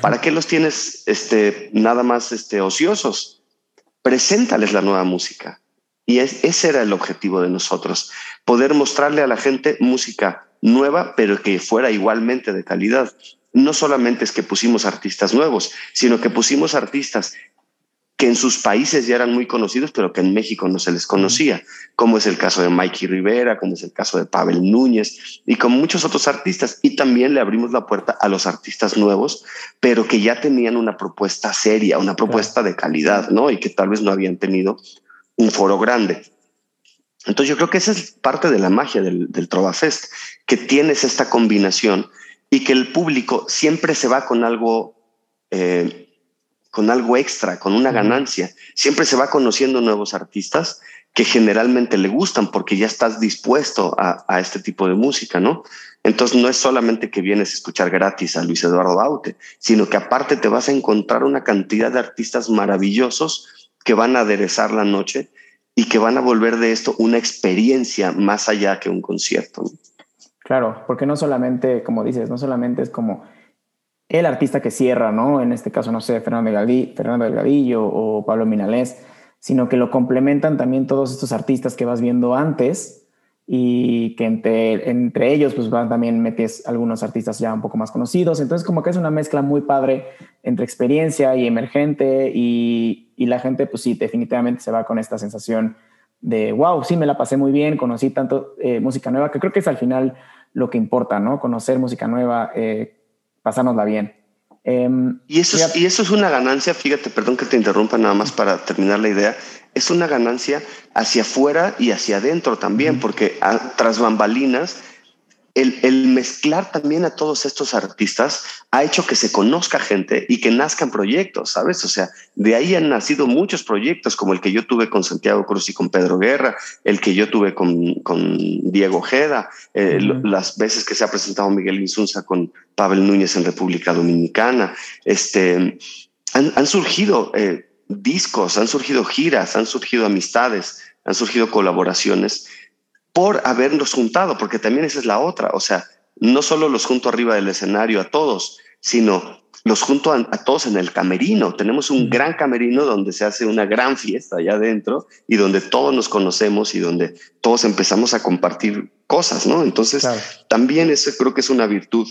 ¿Para qué los tienes este, nada más este, ociosos? preséntales la nueva música. Y ese era el objetivo de nosotros, poder mostrarle a la gente música nueva, pero que fuera igualmente de calidad. No solamente es que pusimos artistas nuevos, sino que pusimos artistas que en sus países ya eran muy conocidos, pero que en México no se les conocía, como es el caso de Mikey Rivera, como es el caso de Pavel Núñez y con muchos otros artistas. Y también le abrimos la puerta a los artistas nuevos, pero que ya tenían una propuesta seria, una propuesta de calidad, ¿no? Y que tal vez no habían tenido un foro grande. Entonces yo creo que esa es parte de la magia del, del Trova Fest, que tienes esta combinación y que el público siempre se va con algo eh, con algo extra, con una ganancia. Siempre se va conociendo nuevos artistas que generalmente le gustan porque ya estás dispuesto a, este tipo de música, ¿no? Entonces no es solamente que vienes a escuchar gratis a Luis Eduardo Baute, sino que aparte te vas a encontrar una cantidad de artistas maravillosos que van a aderezar la noche y que van a volver de esto una experiencia más allá que un concierto. Claro, porque no solamente, como dices, no solamente es como el artista que cierra, ¿no? En este caso, no sé, Fernando Delgadillo, Fernando Delgadillo o Pablo Minalés, sino que lo complementan también todos estos artistas que vas viendo antes y que entre, entre ellos pues van también metes algunos artistas ya un poco más conocidos. Entonces como que es una mezcla muy padre entre experiencia y emergente y, y la gente pues sí, definitivamente se va con esta sensación de, wow, sí, me la pasé muy bien, conocí tanto eh, música nueva, que creo que es al final lo que importa, ¿no? Conocer música nueva, eh, pasárnosla bien. Em, y, eso es, y eso es una ganancia, fíjate, perdón que te interrumpa nada más para terminar la idea, es una ganancia hacia afuera y hacia adentro también, porque tras bambalinas el, mezclar también a todos estos artistas ha hecho que se conozca gente y que nazcan proyectos, ¿sabes? O sea, de ahí han nacido muchos proyectos, como el que yo tuve con Santiago Cruz y con Pedro Guerra, el que yo tuve con, con Diego Ojeda, eh, las veces que se ha presentado Miguel Insunza con Pavel Núñez en República Dominicana. Este, han, surgido eh, discos, han surgido giras, han surgido amistades, han surgido colaboraciones por habernos juntado, porque también esa es la otra, o sea, no solo los junto arriba del escenario a todos, sino los junto a, todos en el camerino. Tenemos un gran camerino donde se hace una gran fiesta allá adentro y donde todos nos conocemos y donde todos empezamos a compartir cosas, ¿no? Entonces, también eso creo que es una virtud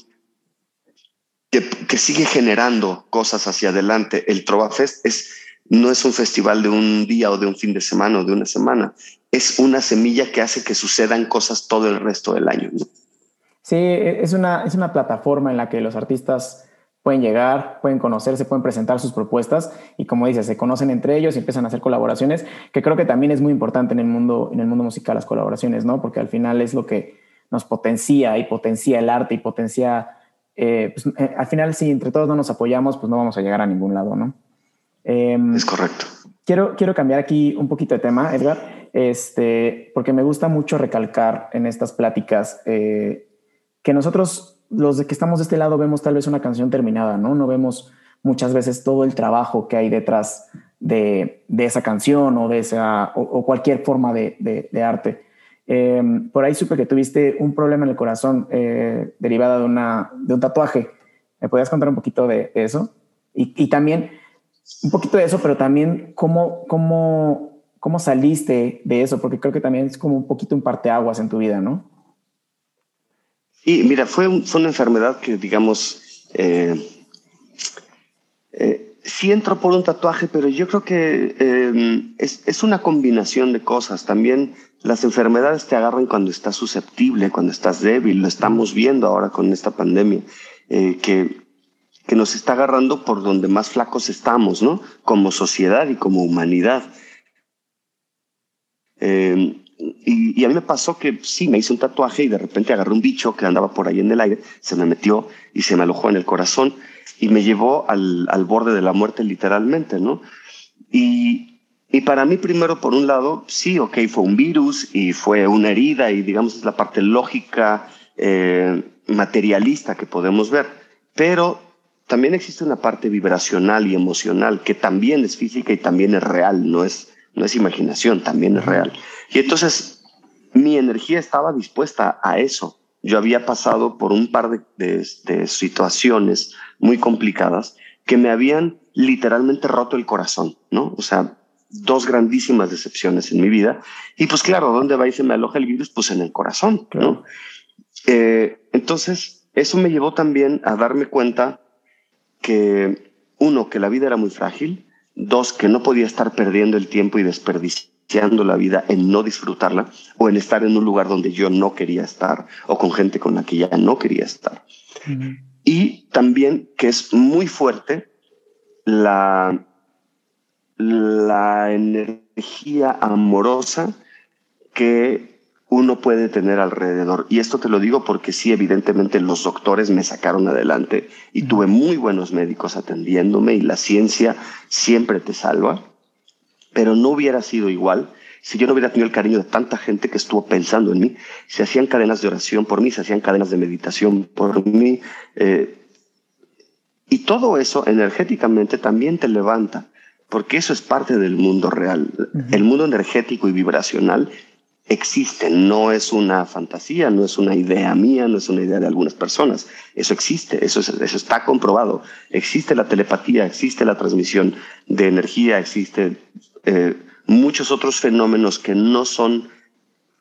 que, que, sigue generando cosas hacia adelante. El Trova Fest es, no es un festival de un día o de un fin de semana o de una semana es una semilla que hace que sucedan cosas todo el resto del año. Sí, e, es una, es una plataforma en la que los artistas pueden llegar, pueden conocerse, pueden presentar sus propuestas y como dices, se conocen entre ellos y empiezan a hacer colaboraciones, que creo que también es muy importante en el mundo, en el mundo musical las colaboraciones, ¿no? Porque al final es lo que nos potencia y potencia el arte y potencia, eh, pues, eh, al final si entre todos no nos apoyamos, pues no vamos a llegar a ningún lado, ¿no? Em, es correcto. Quiero, quiero cambiar aquí un poquito de tema, Edgar este, porque me gusta mucho recalcar en estas pláticas eh, que nosotros, los de que estamos de este lado, vemos tal vez una canción terminada, ¿no? No vemos muchas veces todo el trabajo que hay detrás de, esa canción o de esa o, cualquier forma de, arte. Em, por ahí supe que tuviste un problema en el corazón eh, derivada de, una, de un tatuaje. ¿Me podías contar un poquito de, eso? Y, y también un poquito de eso, pero también cómo, cómo, cómo saliste de eso, porque creo que también es como un poquito un parteaguas en tu vida, ¿no? Sí, mira, fue, una enfermedad que, digamos, eh, eh, sí entro por un tatuaje, pero yo creo que eh, es, es, una combinación de cosas. También las enfermedades te agarran cuando estás susceptible, cuando estás débil. Lo estamos viendo ahora con esta pandemia, eh, que, que nos está agarrando por donde más flacos estamos, ¿no? Como sociedad y como humanidad. Eh, y, a mí me pasó que sí, me hice un tatuaje y de repente agarré un bicho que andaba por ahí en el aire, se me metió y se me alojó en el corazón y me llevó al, borde de la muerte literalmente, ¿no? Y, y para mí primero, por un lado, sí, ok, fue un virus y fue una herida y digamos es la parte lógica, eh, materialista que podemos ver, pero también existe una parte vibracional y emocional que también es física y también es real, no es, no es imaginación, también es real. Y entonces mi energía estaba dispuesta a eso. Yo había pasado por un par de, de, de situaciones muy complicadas que me habían literalmente roto el corazón, ¿no? O sea, dos grandísimas decepciones en mi vida. Y pues claro, ¿dónde va y se me aloja el virus? Pues en el corazón, ¿no? Eh, entonces, eso me llevó también a darme cuenta que, uno, que la vida era muy frágil, dos, que no podía estar perdiendo el tiempo y desperdiciando la vida en no disfrutarla o en estar en un lugar donde yo no quería estar o con gente con la que ya no quería estar. Uh -huh. Y también que es muy fuerte la, la energía amorosa que uno puede tener alrededor. Y esto te lo digo porque sí, evidentemente los doctores me sacaron adelante y tuve muy buenos médicos atendiéndome y la ciencia siempre te salva, pero no hubiera sido igual si yo no hubiera tenido el cariño de tanta gente que estuvo pensando en mí. Se hacían cadenas de oración por mí, se hacían cadenas de meditación por mí. Eh, y todo eso energéticamente también te levanta, porque eso es parte del mundo real. Uh -huh. El mundo energético y vibracional existe, no es una fantasía, no es una idea mía, no es una idea de algunas personas. Eso existe, eso, es, eso está comprobado. Existe la telepatía, existe la transmisión de energía, existe eh, muchos otros fenómenos que no son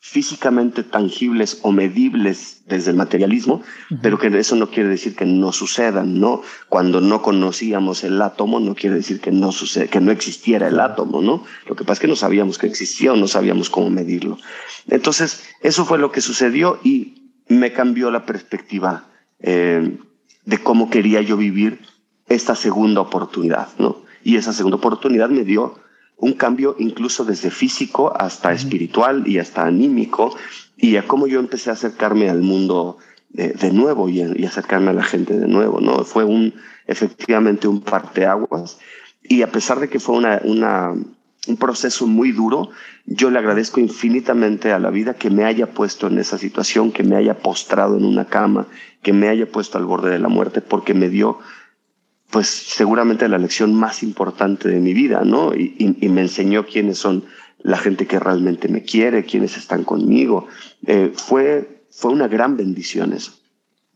físicamente tangibles o medibles desde el materialismo, uh -huh. pero que eso no quiere decir que no sucedan, ¿no? Cuando no conocíamos el átomo, no quiere decir que no sucede, que no existiera el átomo, ¿no? Lo que pasa es que no sabíamos que existía o no sabíamos cómo medirlo. Entonces, eso fue lo que sucedió y me cambió la perspectiva eh, de cómo quería yo vivir esta segunda oportunidad, ¿no? Y esa segunda oportunidad me dio un cambio incluso desde físico hasta espiritual y hasta anímico y a cómo yo empecé a acercarme al mundo de, de nuevo y, y, acercarme a la gente de nuevo, ¿no? Fue un, efectivamente un parteaguas y a pesar de que fue una, una, un proceso muy duro, yo le agradezco infinitamente a la vida que me haya puesto en esa situación, que me haya postrado en una cama, que me haya puesto al borde de la muerte, porque me dio pues seguramente la lección más importante de mi vida, ¿no? Y, me enseñó quiénes son la gente que realmente me quiere, quiénes están conmigo. Eh, fue, fue una gran bendición eso.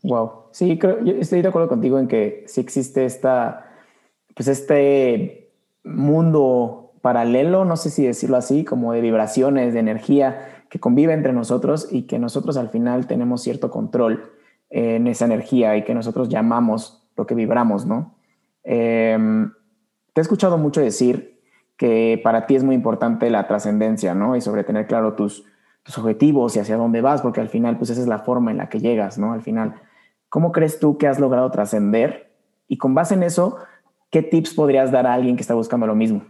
Wow. Sí, creo, yo estoy de acuerdo contigo en que sí existe esta, pues este mundo paralelo, no sé si decirlo así, como de vibraciones, de energía que convive entre nosotros y que nosotros al final tenemos cierto control en esa energía y que nosotros llamamos lo que vibramos, ¿no? Eh, te he escuchado mucho decir que para ti es muy importante la trascendencia, ¿no? Y sobre tener claro tus, objetivos y hacia dónde vas, porque al final, pues esa es la forma en la que llegas, ¿no? Al final, ¿cómo crees tú que has logrado trascender? Y con base en eso, ¿qué tips podrías dar a alguien que está buscando lo mismo?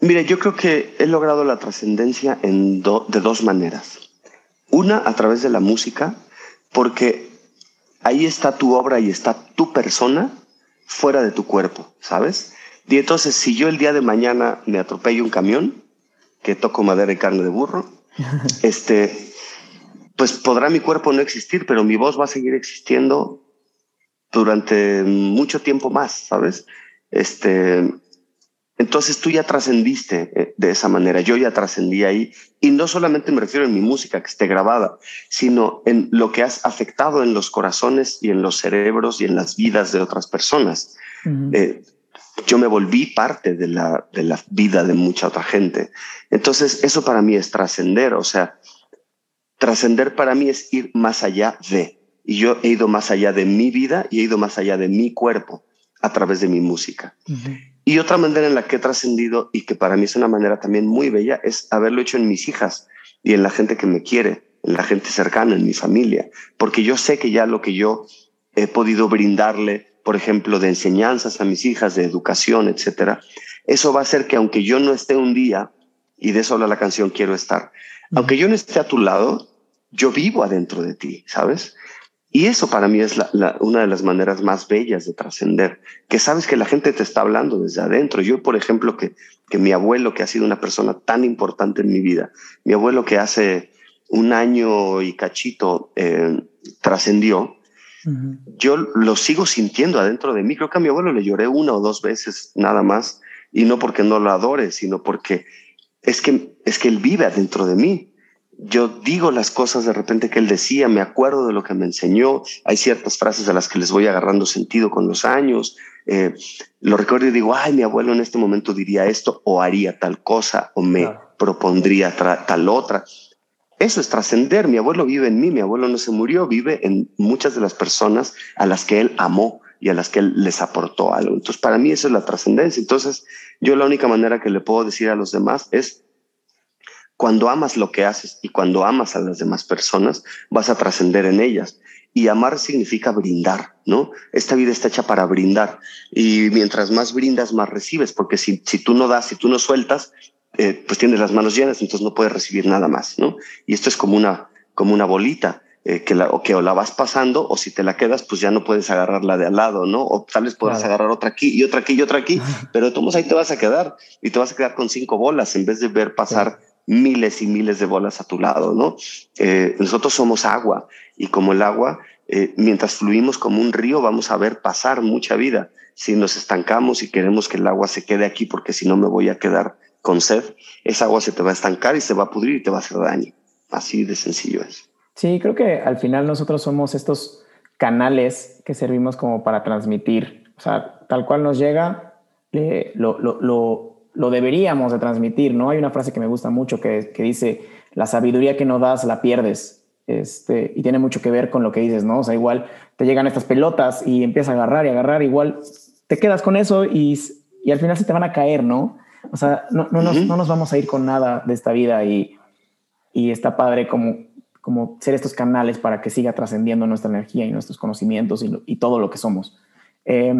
Mire, yo creo que he logrado la trascendencia do, de dos maneras. Una, a través de la música, porque ahí está tu obra y está tu persona fuera de tu cuerpo, ¿sabes? Y entonces, si yo el día de mañana me atropello un camión, que toco madera y carne de burro, este, pues podrá mi cuerpo no existir, pero mi voz va a seguir existiendo durante mucho tiempo más, ¿sabes? Este, entonces tú ya trascendiste eh, de esa manera, yo ya trascendí ahí y no solamente me refiero en mi música que esté grabada, sino en lo que has afectado en los corazones y en los cerebros y en las vidas de otras personas. Uh -huh. eh, yo me volví parte de la, de la vida de mucha otra gente. Entonces, eso para mí es trascender, o sea, trascender para mí es ir más allá de. Y yo he ido más allá de mi vida y he ido más allá de mi cuerpo a través de mi música. Y otra manera en la que he trascendido y que para mí es una manera también muy bella es haberlo hecho en mis hijas y en la gente que me quiere, en la gente cercana, en mi familia, porque yo sé que ya lo que yo he podido brindarle, por ejemplo, de enseñanzas a mis hijas, de educación, etcétera, eso va a hacer que aunque yo no esté un día, y de eso habla la canción Quiero estar, aunque yo no esté a tu lado, yo vivo adentro de ti, ¿sabes? Y eso para mí es una de las maneras más bellas de trascender, que sabes que la gente te está hablando desde adentro. Yo, por ejemplo, que, que mi abuelo, que ha sido una persona tan importante en mi vida, mi abuelo que hace un año y cachito eh, trascendió, yo lo sigo sintiendo adentro de mí. Creo que a mi abuelo le lloré una o dos veces nada más, y no porque no lo adore, sino porque es que, es que él vive adentro de mí yo digo las cosas de repente que él decía, me acuerdo de lo que me enseñó, hay ciertas frases a las que les voy agarrando sentido con los años, eh, lo recuerdo y digo, ay, mi abuelo en este momento diría esto o haría tal cosa o me propondría tal otra. Eso es trascender, mi abuelo vive en mí, mi abuelo no se murió, vive en muchas de las personas a las que él amó y a las que él les aportó algo. Entonces, para mí eso es la trascendencia. Entonces, yo la única manera que le puedo decir a los demás es cuando amas lo que haces y cuando amas a las demás personas, vas a trascender en ellas. Y amar significa brindar, ¿no? Esta vida está hecha para brindar. Y mientras más brindas, más recibes, porque si, si tú no das, si tú no sueltas, eh, pues tienes las manos llenas, entonces no puedes recibir nada más, ¿no? Y esto es como una, como una bolita. Eh, que, la, o que o la vas pasando o si te la quedas, pues ya no puedes agarrarla de al lado, ¿no? O tal vez puedas agarrar otra aquí y otra aquí y otra aquí, pero todos ahí te vas a quedar y te vas a quedar con cinco bolas en vez de ver pasar miles y miles de bolas a tu lado, ¿no? Eh, nosotros somos agua y como el agua, eh, mientras fluimos como un río, vamos a ver pasar mucha vida. Si nos estancamos y queremos que el agua se quede aquí porque si no me voy a quedar con sed, esa agua se te va a estancar y se va a pudrir y te va a hacer daño. Así de sencillo es. Sí, creo que al final nosotros somos estos canales que servimos como para transmitir. O sea, tal cual nos llega, lo, lo, lo lo deberíamos de transmitir, ¿no? Hay una frase que me gusta mucho que, dice, la sabiduría que no das la pierdes. Este, y tiene mucho que ver con lo que dices, ¿no? O sea, igual te llegan estas pelotas y empiezas a agarrar y agarrar, igual te quedas con eso y, y al final se te van a caer, ¿no? O sea, no, no, nos, no nos vamos a ir con nada de esta vida y, y está padre como, como ser estos canales para que siga trascendiendo nuestra energía y nuestros conocimientos y, y todo lo que somos. Eh,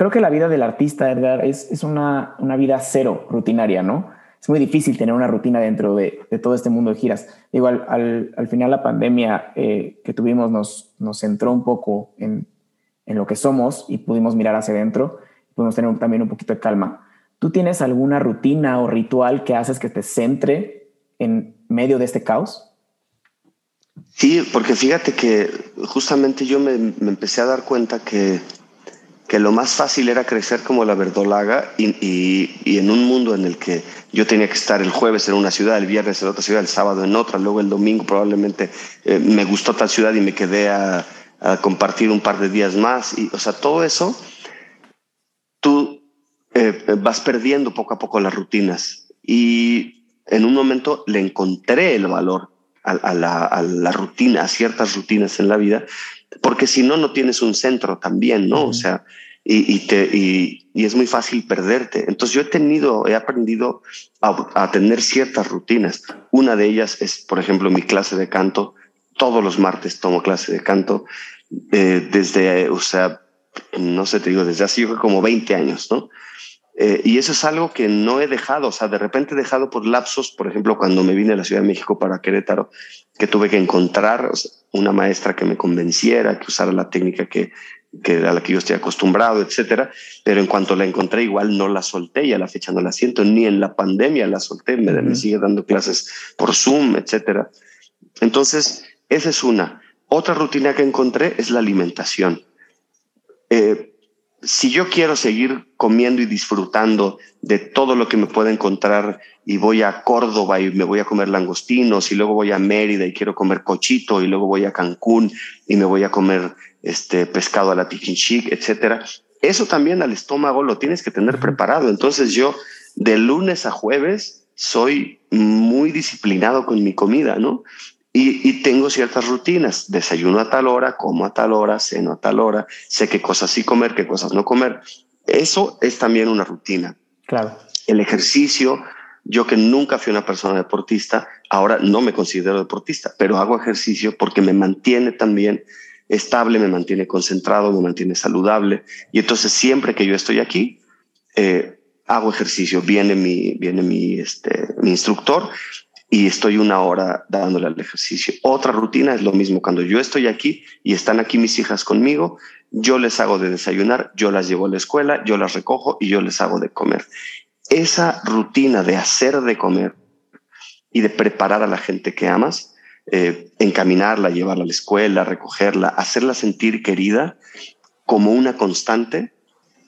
creo que la vida del artista, Edgar, es, es una, una, vida cero rutinaria, ¿no? Es muy difícil tener una rutina dentro de, de todo este mundo de giras. Igual, al, al final la pandemia eh, que tuvimos nos, nos centró un poco en, en lo que somos y pudimos mirar hacia adentro, pudimos tener también un poquito de calma. ¿Tú tienes alguna rutina o ritual que haces que te centre en medio de este caos? Sí, porque fíjate que justamente yo me, me empecé a dar cuenta que que lo más fácil era crecer como la verdolaga y, en un mundo en el que yo tenía que estar el jueves en una ciudad, el viernes en otra ciudad, el sábado en otra, luego el domingo probablemente eh, me gustó tal ciudad y me quedé a, compartir un par de días más. Y, o sea, todo eso, tú eh, vas perdiendo poco a poco las rutinas. Y en un momento le encontré el valor a, la, a la rutina, a ciertas rutinas en la vida, porque si no, no tienes un centro también, ¿no? O sea, y, y, te, y, y, es muy fácil perderte. Entonces yo he tenido, he aprendido a, a, tener ciertas rutinas. Una de ellas es, por ejemplo, mi clase de canto. Todos los martes tomo clase de canto eh, desde, o sea, no sé, te digo, desde hace como 20 años, ¿no? Eh, y eso es algo que no he dejado, o sea, de repente he dejado por lapsos, por ejemplo, cuando me vine a la Ciudad de México para Querétaro, que tuve que encontrar una maestra que me convenciera, que usara la técnica que, que a la que yo estoy acostumbrado, etcétera. Pero en cuanto la encontré, igual no la solté y a la fecha no la siento, ni en la pandemia la solté, me, me sigue dando clases por Zoom, etcétera. Entonces, esa es una. Otra rutina que encontré es la alimentación. Eh, si yo quiero seguir comiendo y disfrutando de todo lo que me pueda encontrar y voy a Córdoba y me voy a comer langostinos y luego voy a Mérida y quiero comer cochito y luego voy a Cancún y me voy a comer este pescado a la pichinchic, etcétera, eso también al estómago lo tienes que tener preparado. Entonces yo de lunes a jueves soy muy disciplinado con mi comida, ¿no? Y, tengo ciertas rutinas. Desayuno a tal hora, como a tal hora, ceno a tal hora, sé qué cosas sí comer, qué cosas no comer. Eso es también una rutina. Claro. El ejercicio, yo que nunca fui una persona deportista, ahora no me considero deportista, pero hago ejercicio porque me mantiene también estable, me mantiene concentrado, me mantiene saludable. Y entonces siempre que yo estoy aquí, eh, hago ejercicio. Viene mi, viene mi, este, mi instructor y estoy una hora dándole al ejercicio. Otra rutina es lo mismo. Cuando yo estoy aquí y están aquí mis hijas conmigo, yo les hago de desayunar, yo las llevo a la escuela, yo las recojo y yo les hago de comer. Esa rutina de hacer de comer y de preparar a la gente que amas, eh, encaminarla, llevarla a la escuela, recogerla, hacerla sentir querida como una constante,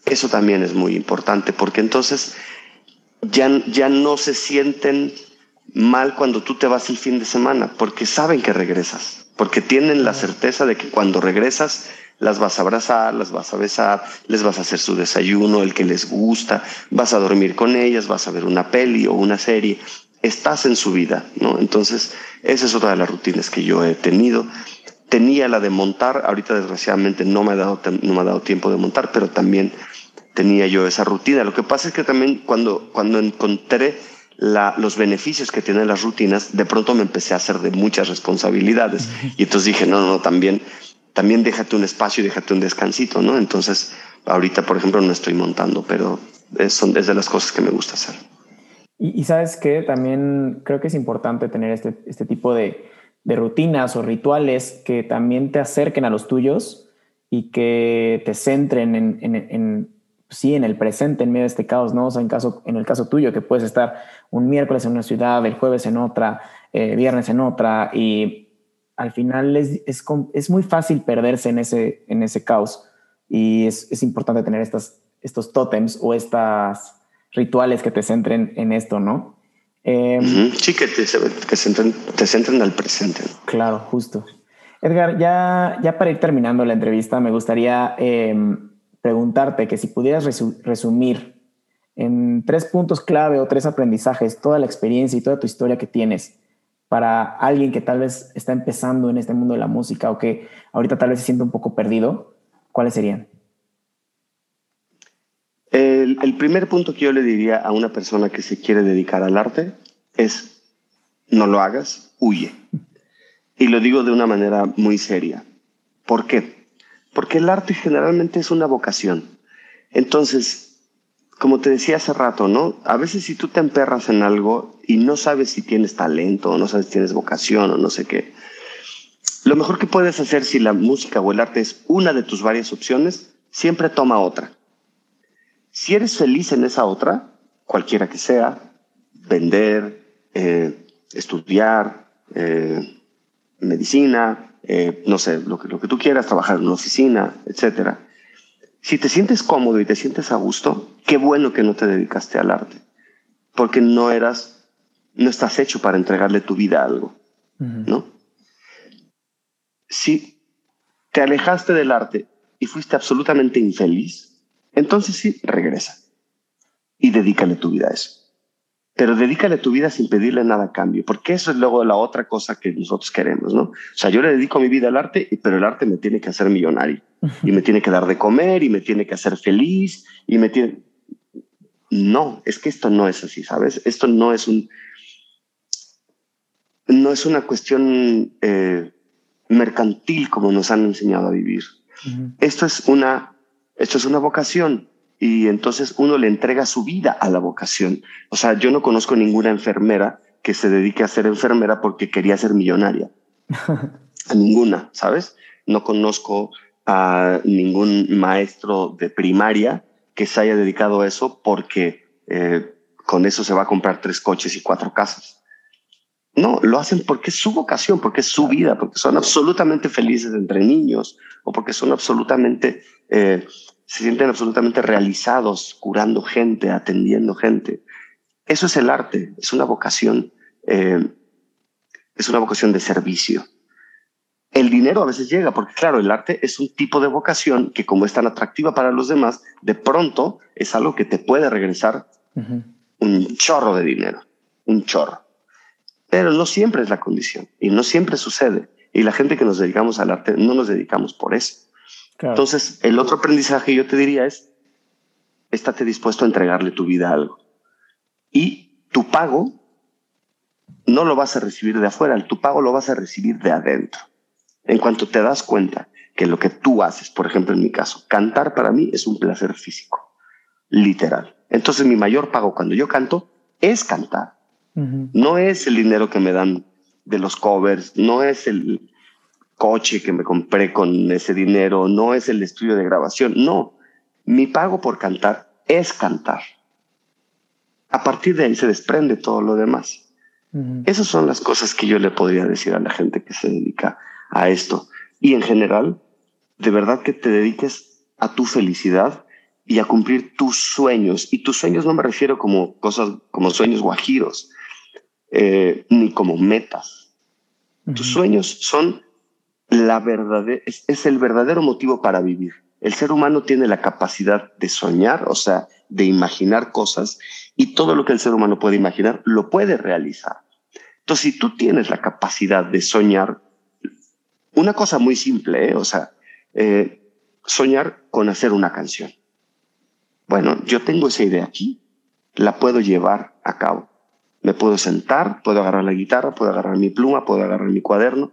eso también es muy importante porque entonces ya, ya no se sienten mal cuando tú te vas el fin de semana, porque saben que regresas, porque tienen la certeza de que cuando regresas las vas a abrazar, las vas a besar, les vas a hacer su desayuno, el que les gusta, vas a dormir con ellas, vas a ver una peli o una serie, estás en su vida, ¿no? Entonces, esa es otra de las rutinas que yo he tenido. Tenía la de montar, ahorita desgraciadamente no me ha dado, no me ha dado tiempo de montar, pero también tenía yo esa rutina. Lo que pasa es que también cuando, cuando encontré los beneficios que tienen las rutinas, de pronto me empecé a hacer de muchas responsabilidades. Y entonces dije, no, no, también, también déjate un espacio y déjate un descansito, ¿no? Entonces, ahorita, por ejemplo, no estoy montando, pero es, son, es de las cosas que me gusta hacer. Y, sabes que también creo que es importante tener este, este tipo de, de rutinas o rituales que también te acerquen a los tuyos y que te centren en, en, sí, en el presente, en medio de este caos, ¿no? O sea, en, caso, en el caso tuyo, que puedes estar un miércoles en una ciudad, el jueves en otra, eh, viernes en otra, y al final es, es, es, muy fácil perderse en ese, en ese caos. Y es, es importante tener estas, estos tótems o estas rituales que te centren en esto, ¿no? Em, sí, que, te, que centren, te centren al presente. Claro, justo. Edgar, ya, ya para ir terminando la entrevista, me gustaría em, preguntarte que si pudieras resumir en tres puntos clave o tres aprendizajes toda la experiencia y toda tu historia que tienes para alguien que tal vez está empezando en este mundo de la música o que ahorita tal vez se siente un poco perdido, ¿cuáles serían? El, el primer punto que yo le diría a una persona que se quiere dedicar al arte es no lo hagas, huye. Y lo digo de una manera muy seria. ¿Por qué? porque el arte generalmente es una vocación. Entonces, como te decía hace rato, ¿no? A veces si tú te emperras en algo y no sabes si tienes talento o no sabes si tienes vocación o no sé qué, lo mejor que puedes hacer si la música o el arte es una de tus varias opciones, siempre toma otra. Si eres feliz en esa otra, cualquiera que sea, vender, eh, estudiar, eh, medicina, eh, no sé, lo que, lo que tú quieras, trabajar en una oficina, etcétera. Si te sientes cómodo y te sientes a gusto, qué bueno que no te dedicaste al arte, porque no eras, no estás hecho para entregarle tu vida a algo, ¿no? Si te alejaste del arte y fuiste absolutamente infeliz, entonces sí, regresa y dedícale tu vida a eso pero dedícale tu vida sin pedirle nada a cambio, porque eso es luego la otra cosa que nosotros queremos, ¿no? O sea, yo le dedico mi vida al arte, pero el arte me tiene que hacer millonario y me tiene que dar de comer y me tiene que hacer feliz y me tiene... No, es que esto no es así, ¿sabes? Esto no es un... No es una cuestión eh, mercantil como nos han enseñado a vivir. Esto es una, esto es una vocación y entonces uno le entrega su vida a la vocación. O sea, yo no conozco ninguna enfermera que se dedique a ser enfermera porque quería ser millonaria. a ninguna, ¿sabes? No conozco a ningún maestro de primaria que se haya dedicado a eso porque eh, con eso se va a comprar tres coches y cuatro casas. No, lo hacen porque es su vocación, porque es su vida, porque son absolutamente felices entre niños o porque son absolutamente eh, se sienten absolutamente realizados curando gente, atendiendo gente. Eso es el arte, es una vocación, eh, es una vocación de servicio. el dinero a veces llega, porque claro, el arte es un tipo de vocación que como es tan atractiva para los demás, de pronto es algo que te puede regresar un chorro de dinero, un chorro. Pero no siempre es la condición y no siempre sucede. Y la gente que nos dedicamos al arte no nos dedicamos por eso. Entonces, el otro aprendizaje yo te diría es, estate dispuesto a entregarle tu vida a algo. Y tu pago no lo vas a recibir de afuera, tu pago lo vas a recibir de adentro. En cuanto te das cuenta que lo que tú haces, por ejemplo, en mi caso, cantar para mí es un placer físico, literal. Entonces mi mayor pago cuando yo canto es cantar. No es el dinero que me dan de los covers, no es el coche que me compré con ese dinero, no es el estudio de grabación, no. Mi pago por cantar es cantar. A partir de ahí se desprende todo lo demás. Esas son las cosas que yo le podría decir a la gente que se dedica a esto. Y en general, de verdad que te dediques a tu felicidad y a cumplir tus sueños. Y tus sueños no me refiero como cosas, como sueños guajiros, eh, ni como metas. Tus sueños son la es el verdadero motivo para vivir. El ser humano tiene la capacidad de soñar, o sea, de imaginar cosas, y todo lo que el ser humano puede imaginar lo puede realizar. Entonces, si tú tienes la capacidad de soñar, una cosa muy simple, ¿eh? o sea, eh, soñar con hacer una canción. Bueno, yo tengo esa idea aquí, la puedo llevar a cabo. Me puedo sentar, puedo agarrar la guitarra, puedo agarrar mi pluma, puedo agarrar mi cuaderno.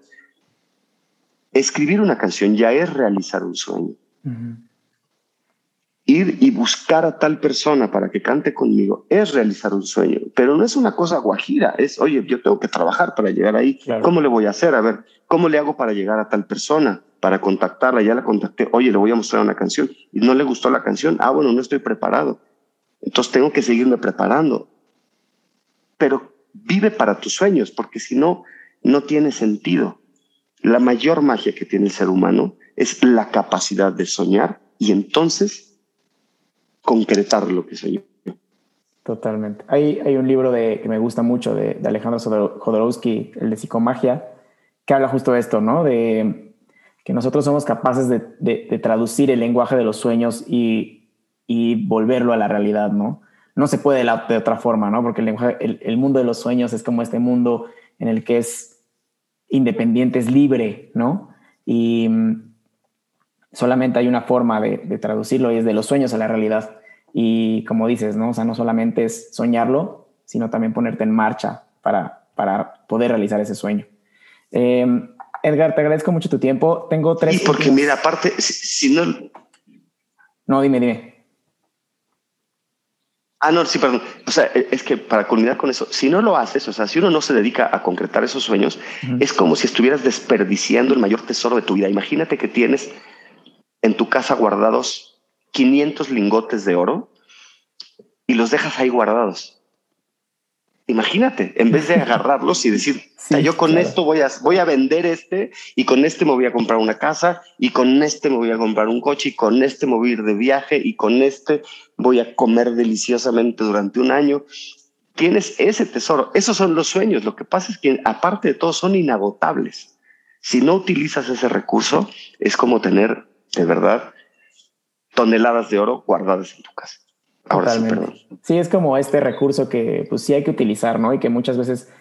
Escribir una canción ya es realizar un sueño. Ir y buscar a tal persona para que cante conmigo es realizar un sueño, pero no es una cosa guajira, es, oye, yo tengo que trabajar para llegar ahí. ¿Cómo le voy a hacer? A ver, ¿cómo le hago para llegar a tal persona? Para contactarla, ya la contacté, oye, le voy a mostrar una canción y no le gustó la canción, ah, bueno, no estoy preparado. Entonces tengo que seguirme preparando. Pero vive para tus sueños, porque si no, no tiene sentido. La mayor magia que tiene el ser humano es la capacidad de soñar y entonces concretar lo que soñó. Totalmente. Hay, hay un libro de, que me gusta mucho de, Alejandro Jodorowsky, el de psicomagia, que habla justo de esto, ¿no? De que nosotros somos capaces de, de, traducir el lenguaje de los sueños y, y, volverlo a la realidad, ¿no? No se puede de, otra forma, ¿no? Porque el, lenguaje, el, mundo de los sueños es como este mundo en el que es independiente, es libre, ¿no? Y mm, solamente hay una forma de, traducirlo y es de los sueños a la realidad. Y como dices, ¿no? O sea, no solamente es soñarlo, sino también ponerte en marcha para, para poder realizar ese sueño. Em, Edgar, te agradezco mucho tu tiempo. Tengo tres. Y porque, mira, aparte, si, no. No, dime, dime. Ah, no, sí, perdón. O sea, e, es que para culminar con eso, si no lo haces, o sea, si uno no se dedica a concretar esos sueños, es como si estuvieras desperdiciando el mayor tesoro de tu vida. Imagínate que tienes en tu casa guardados 500 lingotes de oro y los dejas ahí guardados. Imagínate, en vez de agarrarlos y decir, yo con esto voy a, voy a vender este y con este me voy a comprar una casa y con este me voy a comprar un coche y con este me voy a ir de viaje y con este voy a comer deliciosamente durante un año. Tienes ese tesoro. Esos son los sueños. Lo que pasa es que aparte de todo son inagotables. Si no utilizas ese recurso, es como tener de verdad, toneladas de oro guardadas en tu casa. Ahora sí, sí, es como este recurso que pues sí hay que utilizar, ¿no? Y que muchas veces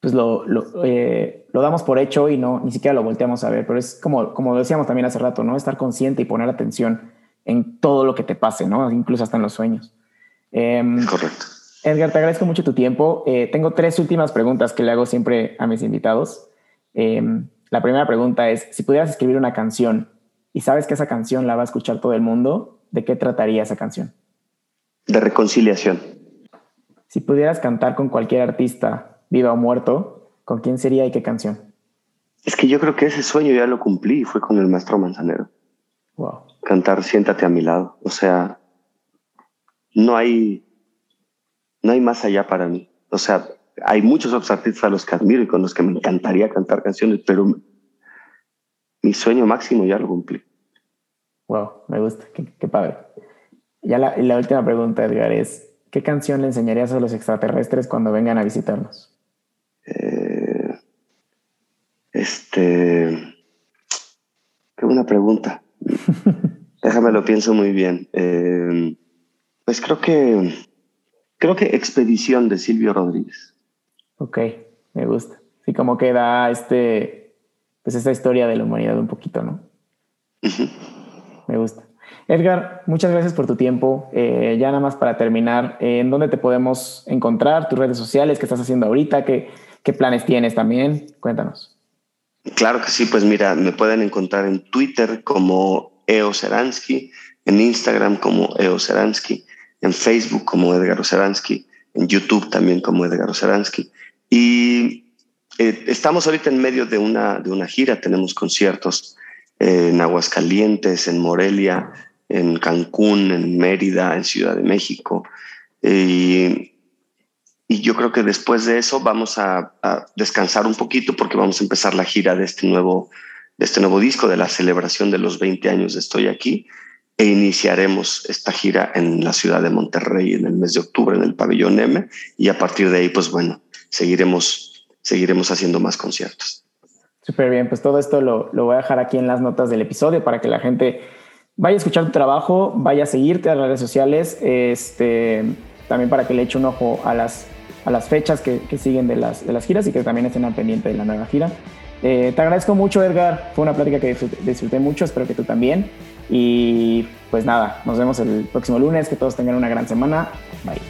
pues lo, lo, eh, lo, damos por hecho y no, ni siquiera lo volteamos a ver, pero es como, como decíamos también hace rato, ¿no? Estar consciente y poner atención en todo lo que te pase, ¿no? Incluso hasta en los sueños. Em, correcto. Edgar, te agradezco mucho tu tiempo. Eh, tengo tres últimas preguntas que le hago siempre a mis invitados. Em, la primera pregunta es, si pudieras escribir una canción y sabes que esa canción la va a escuchar todo el mundo, ¿de qué trataría esa canción? De reconciliación. Si pudieras cantar con cualquier artista, viva o muerto, ¿con quién sería y qué canción? Es que yo creo que ese sueño ya lo cumplí y fue con el maestro Manzanero. Wow. Cantar Siéntate a mi lado. O sea, no hay, no hay más allá para mí. O sea, hay muchos otros artistas a los que admiro y con los que me encantaría cantar canciones, pero mi sueño máximo ya lo cumplí. Wow, me gusta, qué, padre. Ya la, la, última pregunta, Edgar, es, ¿qué canción le enseñarías a los extraterrestres cuando vengan a visitarnos? Eh, este, buena pregunta. Déjame lo pienso muy bien. Eh, pues creo que creo que Expedición de Silvio Rodríguez. Ok, me gusta. Sí, como que da este, pues esta historia de la humanidad un poquito, ¿no? Me gusta. Edgar, muchas gracias por tu tiempo. Eh, ya nada más para terminar, eh, ¿en dónde te podemos encontrar? ¿Tus redes sociales? ¿Qué estás haciendo ahorita? ¿Qué, planes tienes también? Cuéntanos. Claro que sí, pues mira, me pueden encontrar en Twitter como Eo Seransky, en Instagram como Eo Seransky, en Facebook como Edgar Seransky, en YouTube también como Edgar Seransky. Y eh, estamos ahorita en medio de una, de una gira, tenemos conciertos en Aguascalientes, en Morelia, en Cancún, en Mérida, en Ciudad de México. Y, yo creo que después de eso vamos a, descansar un poquito porque vamos a empezar la gira de este nuevo, de este nuevo disco, de la celebración de los 20 años de Estoy aquí. E iniciaremos esta gira en la ciudad de Monterrey en el mes de octubre en el pabellón M. Y a partir de ahí, pues bueno, seguiremos, seguiremos haciendo más conciertos. Súper bien, pues todo esto lo, lo, voy a dejar aquí en las notas del episodio para que la gente vaya a escuchar tu trabajo, vaya a seguirte a las redes sociales, este, también para que le eche un ojo a las, a las fechas que, que siguen de las, de las giras y que también estén al pendiente de la nueva gira. Eh, te agradezco mucho, Edgar. Fue una plática que disfruté, mucho, espero que tú también. Y pues nada, nos vemos el próximo lunes. Que todos tengan una gran semana. Bye.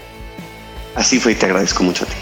Así fue y te agradezco mucho a ti.